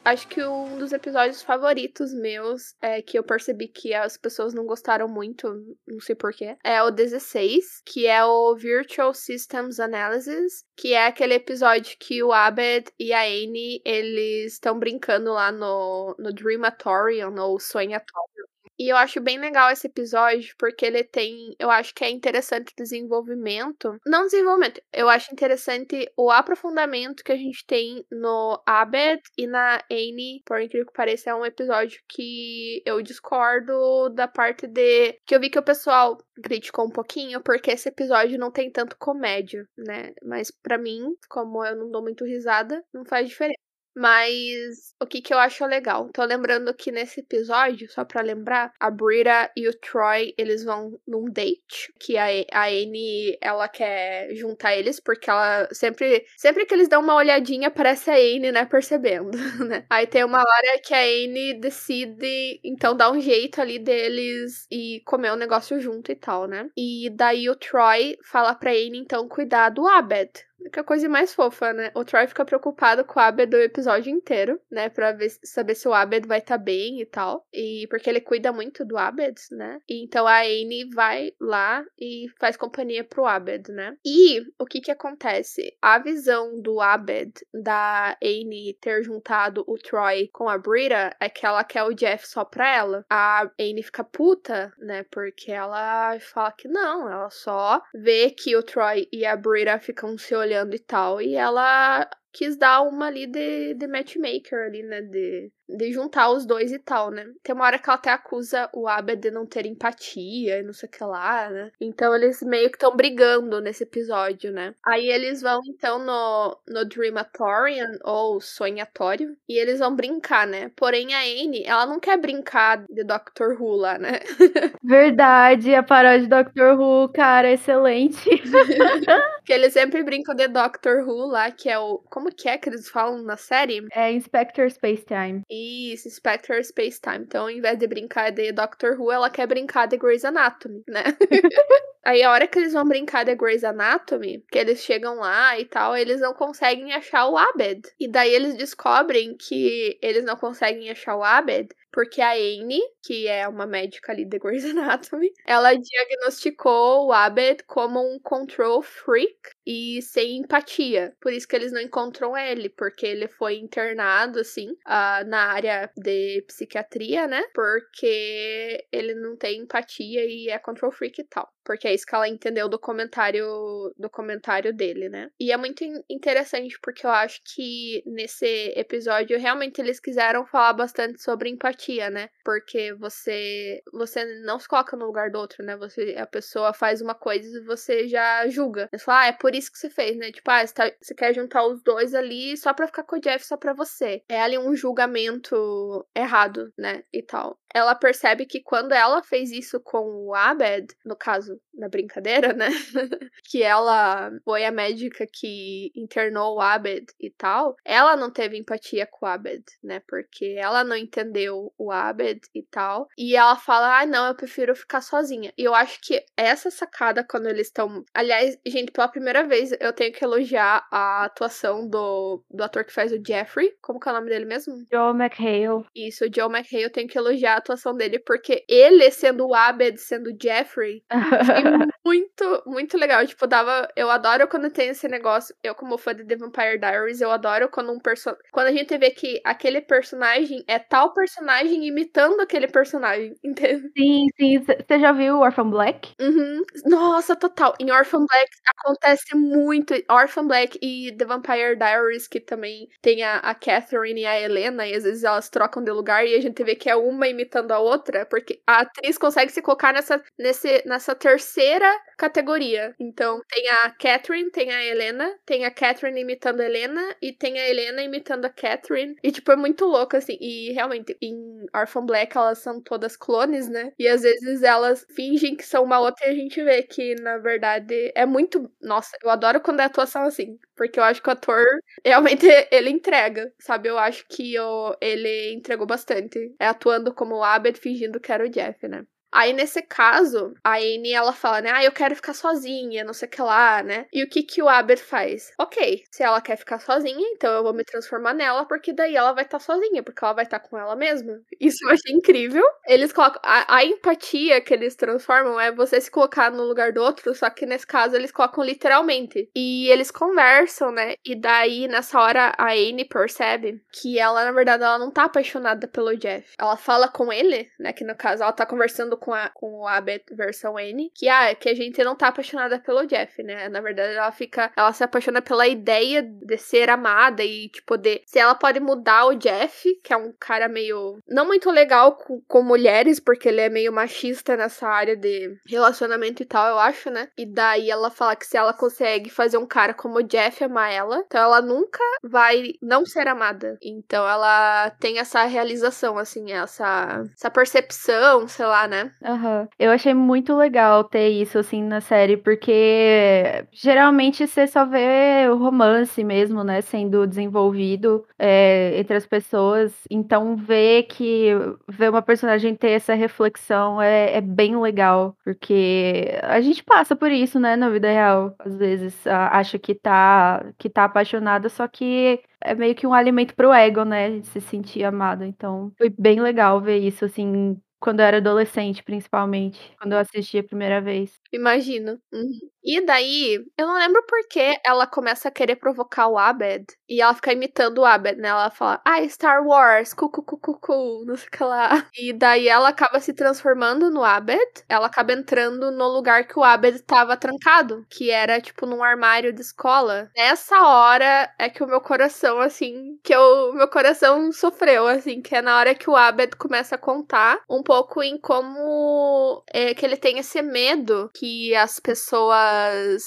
Acho que um dos episódios favoritos meus, é que eu percebi que as pessoas não gostaram muito, não sei porquê, é o 16, que é o Virtual Systems Analysis, que é aquele episódio que o Abed e a Annie, eles estão brincando lá no, no Dreamatorium, ou Sonhatorium, e eu acho bem legal esse episódio, porque ele tem. Eu acho que é interessante o desenvolvimento. Não desenvolvimento, eu acho interessante o aprofundamento que a gente tem no Abed e na Annie. Por incrível que pareça, é um episódio que eu discordo da parte de. Que eu vi que o pessoal criticou um pouquinho, porque esse episódio não tem tanto comédia, né? Mas para mim, como eu não dou muito risada, não faz diferença. Mas o que, que eu acho legal? Tô lembrando que nesse episódio, só pra lembrar, a Brita e o Troy, eles vão num date. Que a, a Anne, ela quer juntar eles, porque ela sempre. Sempre que eles dão uma olhadinha, parece a Anne, né? Percebendo, né? Aí tem uma hora que a Anne decide, então, dar um jeito ali deles e comer um negócio junto e tal, né? E daí o Troy fala pra Anne, então, cuidar do Abed, que é a coisa mais fofa, né? O Troy fica preocupado com o Abed o episódio inteiro, né? Pra ver, saber se o Abed vai estar tá bem e tal. E porque ele cuida muito do Abed, né? E então a Anne vai lá e faz companhia pro Abed, né? E o que que acontece? A visão do Abed, da Anne ter juntado o Troy com a Brita, é que ela quer o Jeff só pra ela. A Anne fica puta, né? Porque ela fala que não, ela só vê que o Troy e a Brita ficam se olhando olhando e tal. E ela quis dar uma ali de, de matchmaker ali, né? De de juntar os dois e tal, né? Tem uma hora que ela até acusa o Abed de não ter empatia e não sei o que lá, né? Então eles meio que estão brigando nesse episódio, né? Aí eles vão então no, no Dreamatorium ou Sonhatório e eles vão brincar, né? Porém a Anne, ela não quer brincar de Doctor Who lá, né? Verdade, a paródia de Doctor Who, cara, excelente. que eles sempre brincam de Doctor Who lá, que é o. Como que é que eles falam na série? É Inspector Space Time. Isso, Spectre Space Time. Então, ao invés de brincar de Doctor Who, ela quer brincar de Grey's Anatomy, né? Aí a hora que eles vão brincar de Grey's Anatomy, que eles chegam lá e tal, eles não conseguem achar o Abed. E daí eles descobrem que eles não conseguem achar o Abed porque a Anne, que é uma médica ali de Grey's Anatomy, ela diagnosticou o Abed como um control freak e sem empatia. Por isso que eles não encontram ele, porque ele foi internado, assim, uh, na área de psiquiatria, né? Porque ele não tem empatia e é control freak e tal. Porque é isso que ela entendeu do comentário, do comentário dele, né? E é muito interessante porque eu acho que nesse episódio realmente eles quiseram falar bastante sobre empatia, né? Porque você você não se coloca no lugar do outro, né? Você a pessoa faz uma coisa e você já julga. Você fala, ah, é por isso que você fez, né? Tipo, ah, você, tá, você quer juntar os dois ali só pra ficar com o Jeff, só pra você. É ali um julgamento errado, né? E tal ela percebe que quando ela fez isso com o Abed, no caso, na brincadeira, né? que ela foi a médica que internou o Abed e tal, ela não teve empatia com o Abed, né? Porque ela não entendeu o Abed e tal. E ela fala: ah, não, eu prefiro ficar sozinha. E eu acho que essa sacada, quando eles estão. Aliás, gente, pela primeira vez eu tenho que elogiar a atuação do, do ator que faz o Jeffrey. Como que é o nome dele mesmo? Joe McHale. Isso, o Joe McHale, eu tenho que elogiar atuação dele, porque ele sendo o Abed, sendo o Jeffrey, muito, muito legal. Tipo, dava. Eu adoro quando tem esse negócio. Eu, como fã de The Vampire Diaries, eu adoro quando um personagem. Quando a gente vê que aquele personagem é tal personagem imitando aquele personagem, entende? Sim, sim. Você já viu Orphan Black? Uhum. Nossa, total. Em Orphan Black acontece muito. Orphan Black e The Vampire Diaries, que também tem a, a Catherine e a Helena, e às vezes elas trocam de lugar e a gente vê que é uma imitando a outra, porque a atriz consegue se colocar nessa, nesse, nessa terceira categoria. Então, tem a Catherine, tem a Helena, tem a Catherine imitando a Helena e tem a Helena imitando a Catherine. E, tipo, é muito louco, assim. E, realmente, em Orphan Black, elas são todas clones, né? E, às vezes, elas fingem que são uma outra e a gente vê que, na verdade, é muito... Nossa, eu adoro quando é atuação assim. Porque eu acho que o ator, realmente, ele entrega, sabe? Eu acho que o, ele entregou bastante. É atuando como o Abed, fingindo que era o Jeff, né? Aí, nesse caso, a Anne, ela fala, né? Ah, eu quero ficar sozinha, não sei o que lá, né? E o que que o Aber faz? Ok, se ela quer ficar sozinha, então eu vou me transformar nela, porque daí ela vai estar tá sozinha, porque ela vai estar tá com ela mesma. Isso eu achei incrível. Eles colocam... A, a, empatia que eles transformam é você se colocar no lugar do outro, só que nesse caso eles colocam literalmente. E eles conversam, né? E daí, nessa hora, a Anne percebe que ela, na verdade, ela não tá apaixonada pelo Jeff. Ela fala com ele, né? Que no caso, ela tá conversando com, a, com o Abed versão N, que, ah, que a gente não tá apaixonada pelo Jeff, né? Na verdade, ela fica. Ela se apaixona pela ideia de ser amada e, de. Se ela pode mudar o Jeff, que é um cara meio. Não muito legal com, com mulheres, porque ele é meio machista nessa área de relacionamento e tal, eu acho, né? E daí ela fala que se ela consegue fazer um cara como o Jeff amar ela, então ela nunca vai não ser amada. Então ela tem essa realização, assim, essa, essa percepção, sei lá, né? Aham. Eu achei muito legal ter isso, assim, na série, porque geralmente você só vê o romance mesmo, né, sendo desenvolvido é, entre as pessoas. Então, ver que ver uma personagem ter essa reflexão é, é bem legal, porque a gente passa por isso, né, na vida real. Às vezes acha que tá, que tá apaixonada, só que é meio que um alimento pro ego, né? Se sentir amado. Então, foi bem legal ver isso, assim, quando eu era adolescente, principalmente. Quando eu assisti a primeira vez. Imagino. Uhum. E daí, eu não lembro por que ela começa a querer provocar o Abed. E ela fica imitando o Abed, né? Ela fala, ah, Star Wars, cu, cu, cu, cu, cu, não sei o que lá. E daí ela acaba se transformando no Abed. Ela acaba entrando no lugar que o Abed tava trancado. Que era, tipo, num armário de escola. Nessa hora é que o meu coração, assim, que o meu coração sofreu, assim. Que é na hora que o Abed começa a contar um pouco em como é, que ele tem esse medo que as pessoas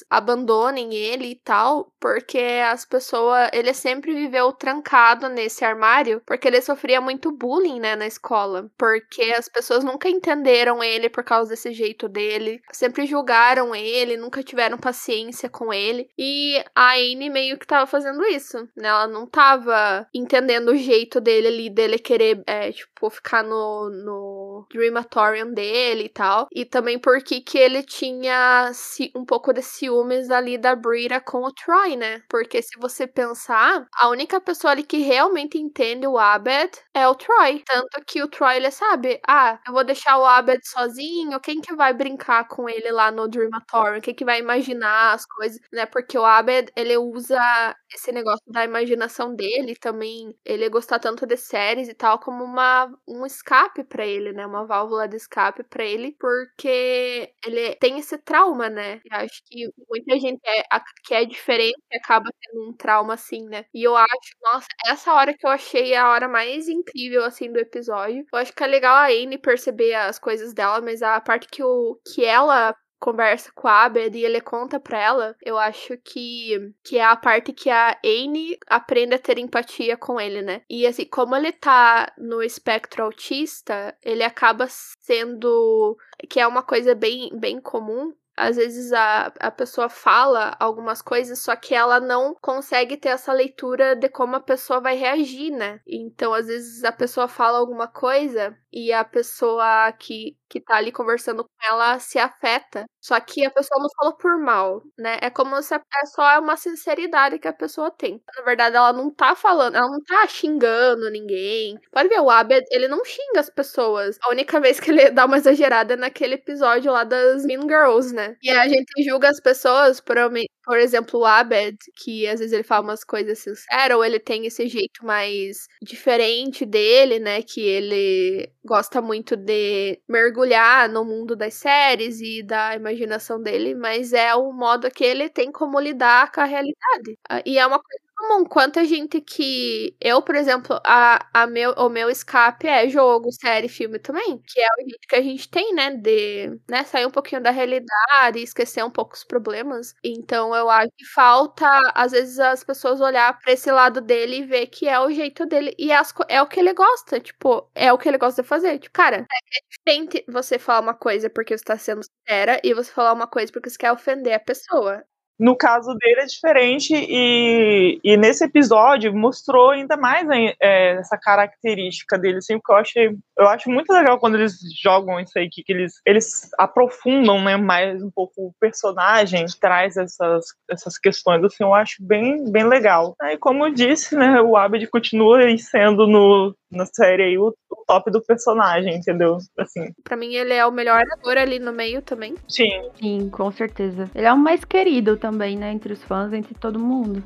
abandonem ele e tal, porque as pessoas. Ele sempre viveu trancado nesse armário, porque ele sofria muito bullying, né, na escola. Porque as pessoas nunca entenderam ele por causa desse jeito dele, sempre julgaram ele, nunca tiveram paciência com ele. E a Anne meio que tava fazendo isso, né? Ela não tava entendendo o jeito dele ali, dele querer, é, tipo, ficar no, no Dreamatorium dele e tal. E também porque que ele tinha um pouco de ciúmes ali da Brita com o Troy, né? Porque se você pensar, a única pessoa ali que realmente entende o Abed é o Troy. Tanto que o Troy, ele sabe, ah, eu vou deixar o Abed sozinho, quem que vai brincar com ele lá no Dreamatorium? Quem que vai imaginar as coisas, né? Porque o Abed, ele usa esse negócio da imaginação dele também, ele gostar tanto de séries e tal, como uma, um escape para ele, né? Uma válvula de escape para ele, porque ele tem esse trauma, né? Eu acho que muita gente é, que é diferente acaba tendo um trauma assim, né? E eu acho, nossa, essa hora que eu achei a hora mais incrível, assim, do episódio. Eu acho que é legal a Anne perceber as coisas dela, mas a parte que, o, que ela conversa com a Abed e ele conta pra ela, eu acho que, que é a parte que a Anne aprende a ter empatia com ele, né? E assim, como ele tá no espectro autista, ele acaba sendo. que é uma coisa bem, bem comum às vezes a, a pessoa fala algumas coisas, só que ela não consegue ter essa leitura de como a pessoa vai reagir, né? Então, às vezes a pessoa fala alguma coisa e a pessoa que, que tá ali conversando com ela se afeta. Só que a pessoa não falou por mal, né? É como se é só uma sinceridade que a pessoa tem. Na verdade, ela não tá falando, ela não tá xingando ninguém. Pode ver, o Abed, ele não xinga as pessoas. A única vez que ele dá uma exagerada é naquele episódio lá das Mean Girls, né? E a gente julga as pessoas por, por exemplo, o Abed, que às vezes ele fala umas coisas sinceras, ou ele tem esse jeito mais diferente dele, né? Que ele gosta muito de mergulhar no mundo das séries e da imaginação dele, mas é o modo que ele tem como lidar com a realidade. Ah, e é uma coisa comum. Quanta gente que. Eu, por exemplo, a, a meu, o meu escape é jogo, série, filme também. Que é o jeito que a gente tem, né? De né, sair um pouquinho da realidade e esquecer um pouco os problemas. Então eu acho que falta, às vezes, as pessoas olhar pra esse lado dele e ver que é o jeito dele. E as, é o que ele gosta. Tipo, é o que ele gosta de fazer. Tipo, cara, é diferente você falar uma coisa porque você tá sendo sincera e você falar uma coisa porque você quer ofender a pessoa. No caso dele é diferente e, e nesse episódio mostrou ainda mais é, essa característica dele, assim, porque eu acho, eu acho muito legal quando eles jogam isso aí, que, que eles, eles aprofundam né, mais um pouco o personagem, traz essas, essas questões, assim, eu acho bem, bem legal. E como eu disse, né, o Abed continua sendo no, na série aí o, o, top do personagem, entendeu? Assim. Pra mim, ele é o melhor ator ali no meio também. Sim. Sim, com certeza. Ele é o mais querido também, né? Entre os fãs, entre todo mundo.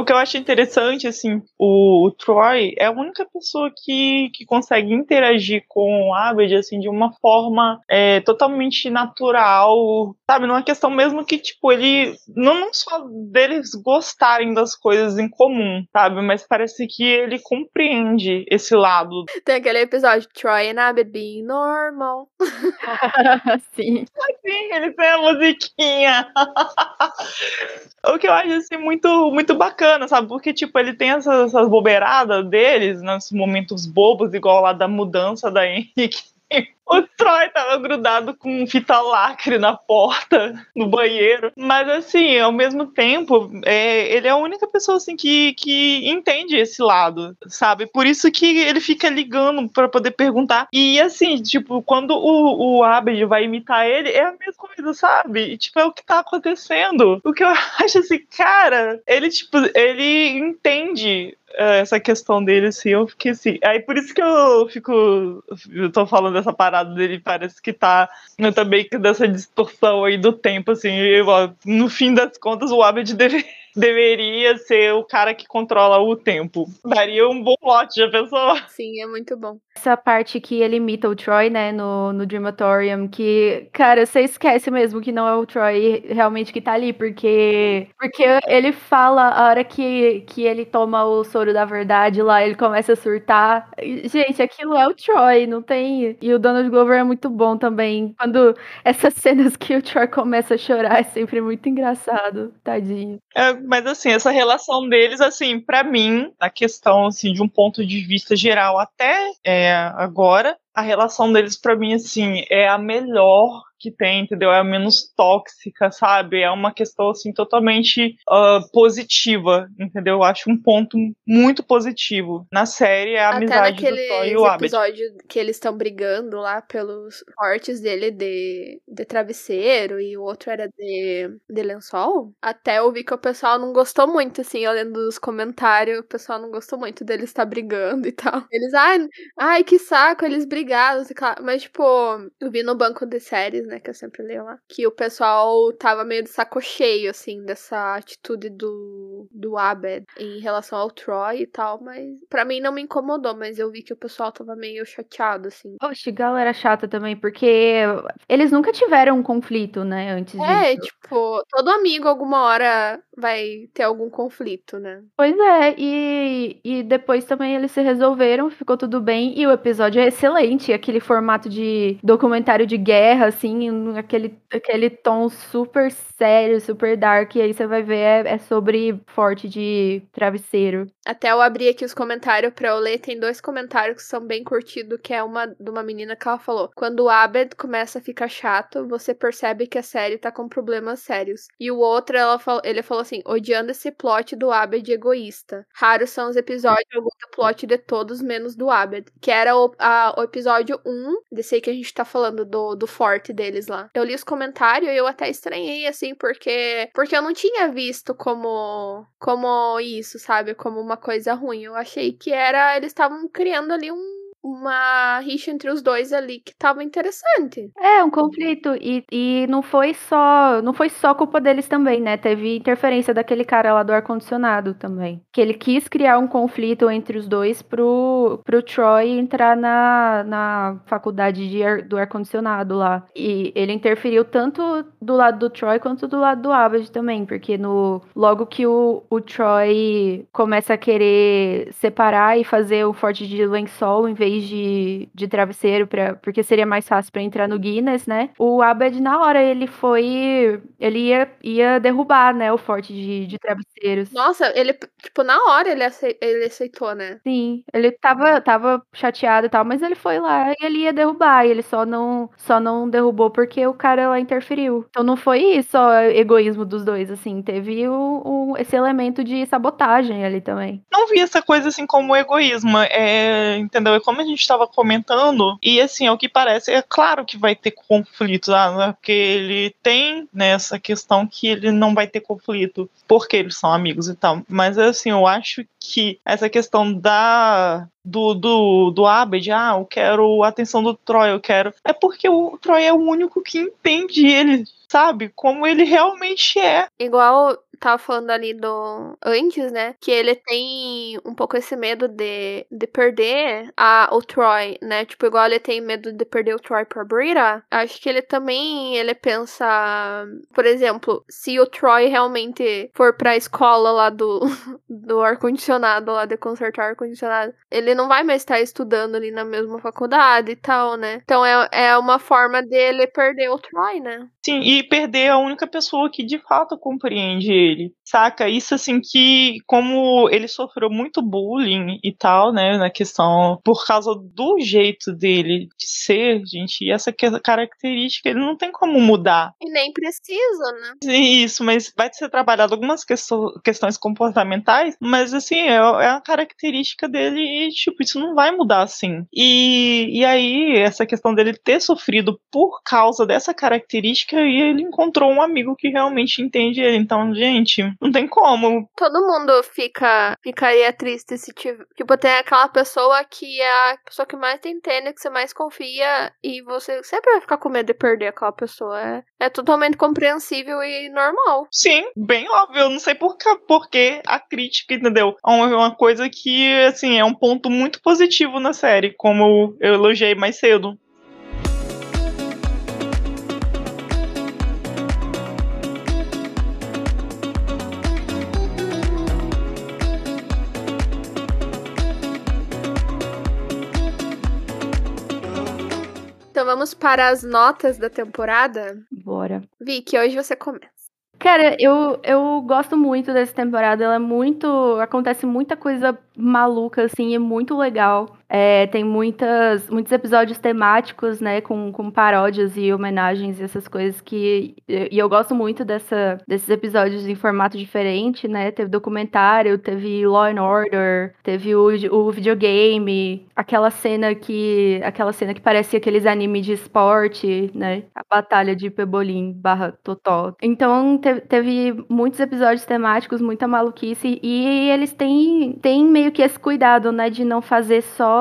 O que eu acho interessante, assim, o, o, Troy é a única pessoa que, que consegue interagir com o Abed, assim, de uma forma é, totalmente natural, sabe? Numa questão mesmo que, tipo, ele. Não, não só deles gostarem das coisas em comum, sabe? Mas parece que ele compreende esse lado. Tem aquele episódio, Troy and Abed being normal. Sim. Sim, ele tem a musiquinha. o que eu acho, assim, muito, muito bacana bacana, sabe? Porque, tipo, ele tem essas, essas bobeiradas deles, nesses momentos bobos, igual lá da mudança da Henrique. O Troy tava grudado com fita lacre na porta, no banheiro. Mas, assim, ao mesmo tempo, é, ele é a única pessoa, assim, que, que entende esse lado, sabe? Por isso que ele fica ligando para poder perguntar. E, assim, tipo, quando o, o Abed vai imitar ele, é a mesma coisa, sabe? E, tipo, é o que tá acontecendo. O que eu acho, assim, cara, ele, tipo, ele entende é, essa questão dele, assim, eu fiquei assim. Aí por isso que eu fico. Eu tô falando dessa parada dele, parece que tá também dessa distorção aí do tempo, assim. Eu, no fim das contas, o Abed deve deveria ser o cara que controla o tempo. Daria um bom lote, já pensou? Sim, é muito bom. Essa parte que ele imita o Troy, né, no, no Dreamatorium, que, cara, você esquece mesmo que não é o Troy realmente que tá ali, porque porque ele fala a hora que, que ele toma o soro da verdade lá, ele começa a surtar. Gente, aquilo é o Troy, não tem. E o Donald Glover é muito bom também. Quando essas cenas que o Troy começa a chorar é sempre muito engraçado, tadinho. É, mas assim, essa relação deles, assim, para mim, a questão assim de um ponto de vista geral até é, agora, a relação deles para mim assim é a melhor que tem, entendeu? É menos tóxica, sabe? É uma questão, assim, totalmente uh, positiva, entendeu? Eu acho um ponto muito positivo. Na série é a Até amizade do Troy e o Abed. episódio que eles estão brigando lá pelos cortes dele de, de travesseiro e o outro era de, de lençol. Até eu vi que o pessoal não gostou muito, assim, olhando os comentários, o pessoal não gostou muito deles estar brigando e tal. Eles, ai, ai, que saco, eles brigaram, mas, tipo, eu vi no banco de séries, né, que eu sempre leio lá, que o pessoal tava meio de saco cheio, assim, dessa atitude do, do Abed em relação ao Troy e tal, mas para mim não me incomodou, mas eu vi que o pessoal tava meio chateado, assim. Oxe, galera chata também, porque eles nunca tiveram um conflito, né, antes é, disso. tipo, todo amigo alguma hora vai ter algum conflito, né? Pois é, e, e depois também eles se resolveram, ficou tudo bem, e o episódio é excelente, aquele formato de documentário de guerra, assim, aquele, aquele tom super sério, super dark, e aí você vai ver, é, é sobre forte de travesseiro. Até eu abri aqui os comentários pra eu ler, tem dois comentários que são bem curtidos, que é uma de uma menina que ela falou, quando o Abed começa a ficar chato, você percebe que a série tá com problemas sérios. E o outro, ela falou, ele falou assim, odiando esse plot do Abed egoísta. Raros são os episódios do plot de todos, menos do Abed, que era o, a, o episódio 1, desse aí que a gente tá falando, do, do forte deles lá. Eu li os comentários e eu até estranhei, assim, porque, porque eu não tinha visto como, como isso, sabe? Como uma coisa ruim. Eu achei que era, eles estavam criando ali um uma rixa entre os dois ali que tava interessante. É, um conflito. E, e não foi só. Não foi só culpa deles também, né? Teve interferência daquele cara lá do ar-condicionado também. Que ele quis criar um conflito entre os dois pro, pro Troy entrar na, na faculdade de ar, do ar-condicionado lá. E ele interferiu tanto do lado do Troy quanto do lado do Abed também. Porque no, logo que o, o Troy começa a querer separar e fazer o forte de lençol em vez vez de, de travesseiro, pra, porque seria mais fácil para entrar no Guinness, né? O Abed, na hora, ele foi. Ele ia, ia derrubar, né? O forte de, de travesseiros. Nossa, ele, tipo, na hora ele, ele aceitou, né? Sim, ele tava, tava chateado e tal, mas ele foi lá e ele ia derrubar. E ele só não, só não derrubou porque o cara lá interferiu. Então não foi só egoísmo dos dois, assim. Teve o, o, esse elemento de sabotagem ali também. Não vi essa coisa assim como egoísmo. É, entendeu? É como a gente estava comentando, e assim, é o que parece, é claro que vai ter conflito, ah, né, porque ele tem nessa né, questão que ele não vai ter conflito porque eles são amigos e tal. Mas assim, eu acho que essa questão da do, do, do Abed, ah, eu quero a atenção do Troy, eu quero. É porque o Troy é o único que entende ele, sabe? Como ele realmente é. Igual tava falando ali do antes, né? Que ele tem um pouco esse medo de, de perder a, o Troy, né? Tipo, igual ele tem medo de perder o Troy pra Brita. Acho que ele também, ele pensa, por exemplo, se o Troy realmente for pra escola lá do, do ar-condicionado, lá de consertar ar-condicionado, ele não vai mais estar estudando ali na mesma faculdade e tal, né? Então é, é uma forma dele perder o Troy, né? Sim, e perder a única pessoa que de fato compreende ele, saca? Isso assim que, como ele sofreu muito bullying e tal, né, na questão, por causa do jeito dele de ser, gente, e essa característica ele não tem como mudar. E nem precisa, né? Isso, mas vai ser trabalhado algumas questões comportamentais, mas assim, é, é a característica dele e, tipo, isso não vai mudar assim. E, e aí, essa questão dele ter sofrido por causa dessa característica, e ele encontrou um amigo que realmente entende ele. Então, gente, não tem como. Todo mundo fica ficaria triste se tiver. Tipo, tem aquela pessoa que é a pessoa que mais tem entende, que você mais confia, e você sempre vai ficar com medo de perder aquela pessoa. É, é totalmente compreensível e normal. Sim, bem óbvio. Eu não sei por, porque a crítica, entendeu? É uma coisa que, assim, é um ponto muito positivo na série, como eu elogiei mais cedo. Vamos para as notas da temporada? Bora. Vicky, hoje você começa. Cara, eu, eu gosto muito dessa temporada. Ela é muito. Acontece muita coisa maluca, assim, é muito legal. É, tem muitas, muitos episódios temáticos, né, com, com paródias e homenagens e essas coisas que. E eu gosto muito dessa, desses episódios em formato diferente, né? Teve documentário, teve Law and Order, teve o, o videogame, aquela cena que. aquela cena que parecia aqueles animes de esporte, né? A batalha de Pebolim barra Totó. Então teve, teve muitos episódios temáticos, muita maluquice, e eles têm, têm meio que esse cuidado, né? De não fazer só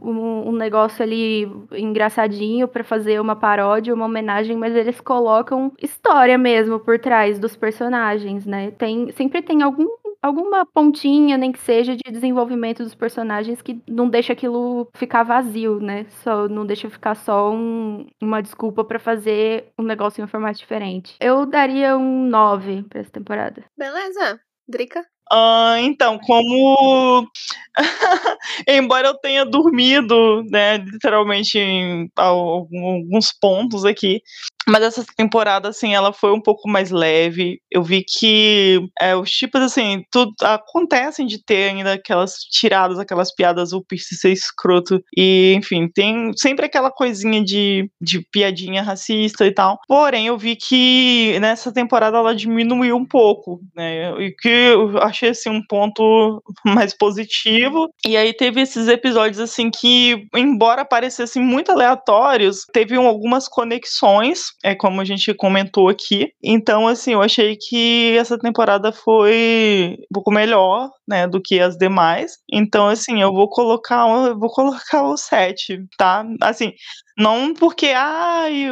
um, um negócio ali engraçadinho para fazer uma paródia, uma homenagem, mas eles colocam história mesmo por trás dos personagens, né? Tem, sempre tem algum alguma pontinha, nem que seja, de desenvolvimento dos personagens que não deixa aquilo ficar vazio, né? Só não deixa ficar só um, uma desculpa para fazer um negócio em um formato diferente. Eu daria um 9 para essa temporada. Beleza. Drica? Uh, então, como. Embora eu tenha dormido, né, literalmente em alguns pontos aqui, mas essa temporada, assim, ela foi um pouco mais leve. Eu vi que é, os tipos, assim, tudo acontecem de ter ainda aquelas tiradas, aquelas piadas, o Pierce ser escroto. E, enfim, tem sempre aquela coisinha de, de piadinha racista e tal. Porém, eu vi que nessa temporada ela diminuiu um pouco, né? E que eu achei, assim, um ponto mais positivo. E aí teve esses episódios, assim, que, embora parecessem muito aleatórios, teve algumas conexões é como a gente comentou aqui. Então, assim, eu achei que essa temporada foi um pouco melhor, né, do que as demais. Então, assim, eu vou colocar, eu vou colocar o 7, tá? Assim, não porque, ai,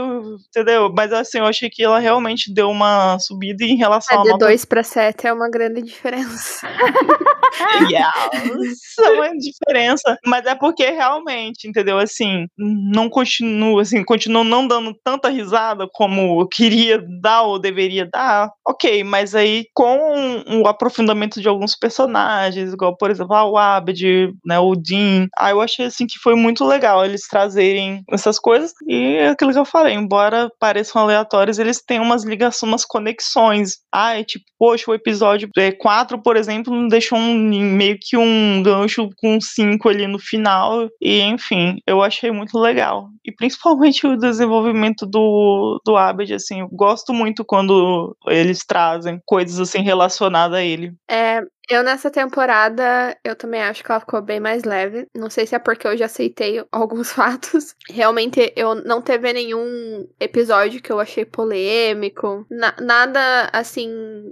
entendeu? Mas assim, eu achei que ela realmente deu uma subida em relação é, a. De 2 para 7 é uma grande diferença. yes, é uma diferença. Mas é porque realmente, entendeu? Assim, não continuo, assim, continuo não dando tanta risada como eu queria dar ou deveria dar. Ok, mas aí com o aprofundamento de alguns personagens, igual, por exemplo, o Abed, né, o Dean, aí eu achei assim que foi muito legal eles trazerem essas coisas. E é aquilo que eu falei, embora pareçam aleatórios, eles têm umas ligações, umas conexões. Ah, é tipo, poxa, o episódio 4, é, por exemplo, deixou um, meio que um gancho com 5 ali no final. E, enfim, eu achei muito legal. E principalmente o desenvolvimento do, do Abed, assim, eu gosto muito quando eles trazem coisas assim relacionadas a ele. É, eu nessa temporada, eu também acho que ela ficou bem mais leve. Não sei se é porque eu já aceitei alguns fatos. Realmente, eu não teve nenhum episódio que eu achei polêmico. Na nada, assim,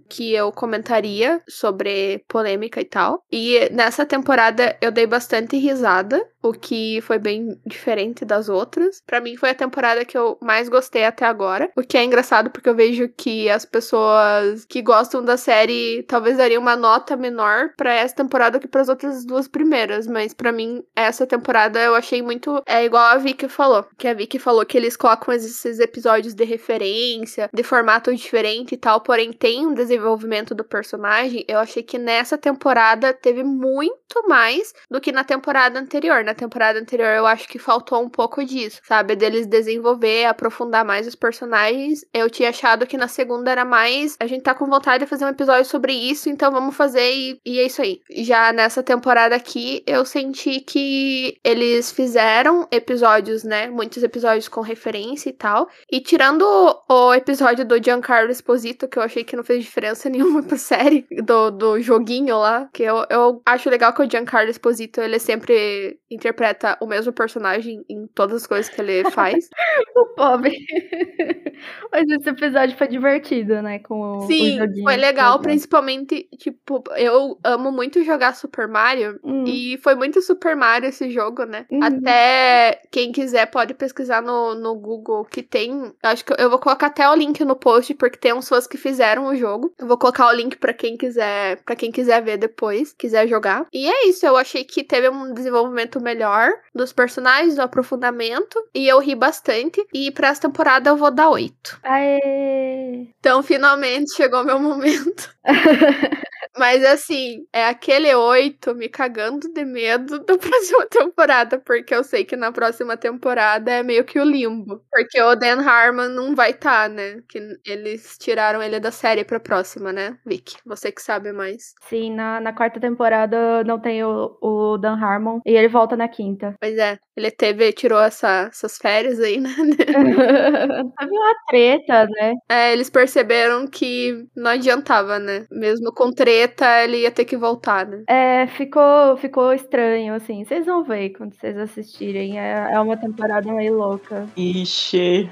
que eu comentaria sobre polêmica e tal. E nessa temporada, eu dei bastante risada, o que foi bem diferente das outras. Para mim, foi a temporada que eu mais gostei até agora. O que é engraçado, porque eu vejo que as pessoas que gostam da série talvez dariam uma nota menor para essa temporada que para as outras duas primeiras, mas para mim essa temporada eu achei muito é igual a Vicky falou, que a Vicky falou que eles colocam esses episódios de referência, de formato diferente e tal, porém tem um desenvolvimento do personagem. Eu achei que nessa temporada teve muito mais do que na temporada anterior. Na temporada anterior eu acho que faltou um pouco disso, sabe, deles desenvolver, aprofundar mais os personagens. Eu tinha achado que na segunda era mais a gente tá com vontade de fazer um episódio sobre isso, então vamos fazer e, e, é isso aí. Já nessa temporada aqui, eu senti que eles fizeram episódios, né? Muitos episódios com referência e tal. E tirando o episódio do Giancarlo Esposito, que eu achei que não fez diferença nenhuma pra série, do, do joguinho lá, que eu, eu acho legal que o Giancarlo Esposito, ele sempre interpreta o mesmo personagem em todas as coisas que ele faz. o pobre. Mas esse episódio foi divertido, né? Com o, Sim, o foi legal, principalmente, tipo, eu amo muito jogar Super Mario hum. e foi muito Super Mario esse jogo, né? Hum. Até quem quiser pode pesquisar no, no Google que tem. Acho que eu vou colocar até o link no post porque tem uns fãs que fizeram o jogo. Eu vou colocar o link para quem quiser, para quem quiser ver depois, quiser jogar. E é isso, eu achei que teve um desenvolvimento melhor dos personagens, do aprofundamento e eu ri bastante. E para essa temporada eu vou dar 8. Aê! Então finalmente chegou meu momento. Mas assim, é aquele oito me cagando de medo da próxima temporada, porque eu sei que na próxima temporada é meio que o limbo. Porque o Dan Harmon não vai estar, tá, né? Que eles tiraram ele da série pra próxima, né, Vicky? Você que sabe mais. Sim, na, na quarta temporada não tem o, o Dan Harmon e ele volta na quinta. Pois é, ele teve, tirou essa, essas férias aí, né? Teve uma treta, né? É, eles perceberam que não adiantava, né? Mesmo com treta, ele ia ter que voltar, né? É, ficou, ficou estranho, assim. Vocês vão ver quando vocês assistirem. É, é uma temporada meio louca. Ixi.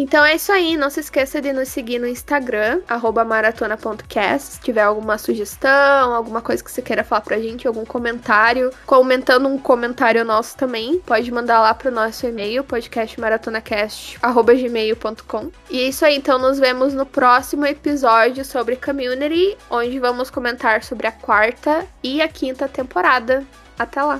Então é isso aí. Não se esqueça de nos seguir no Instagram, maratona.cast. Se tiver alguma sugestão, alguma coisa que você queira falar pra gente, algum comentário, comentando um comentário nosso também, pode mandar lá pro nosso e-mail, podcastmaratonacast.gmail.com. E é isso aí, então nos vemos no próximo episódio sobre Community, onde vamos comentar sobre a quarta e a quinta temporada. Até lá!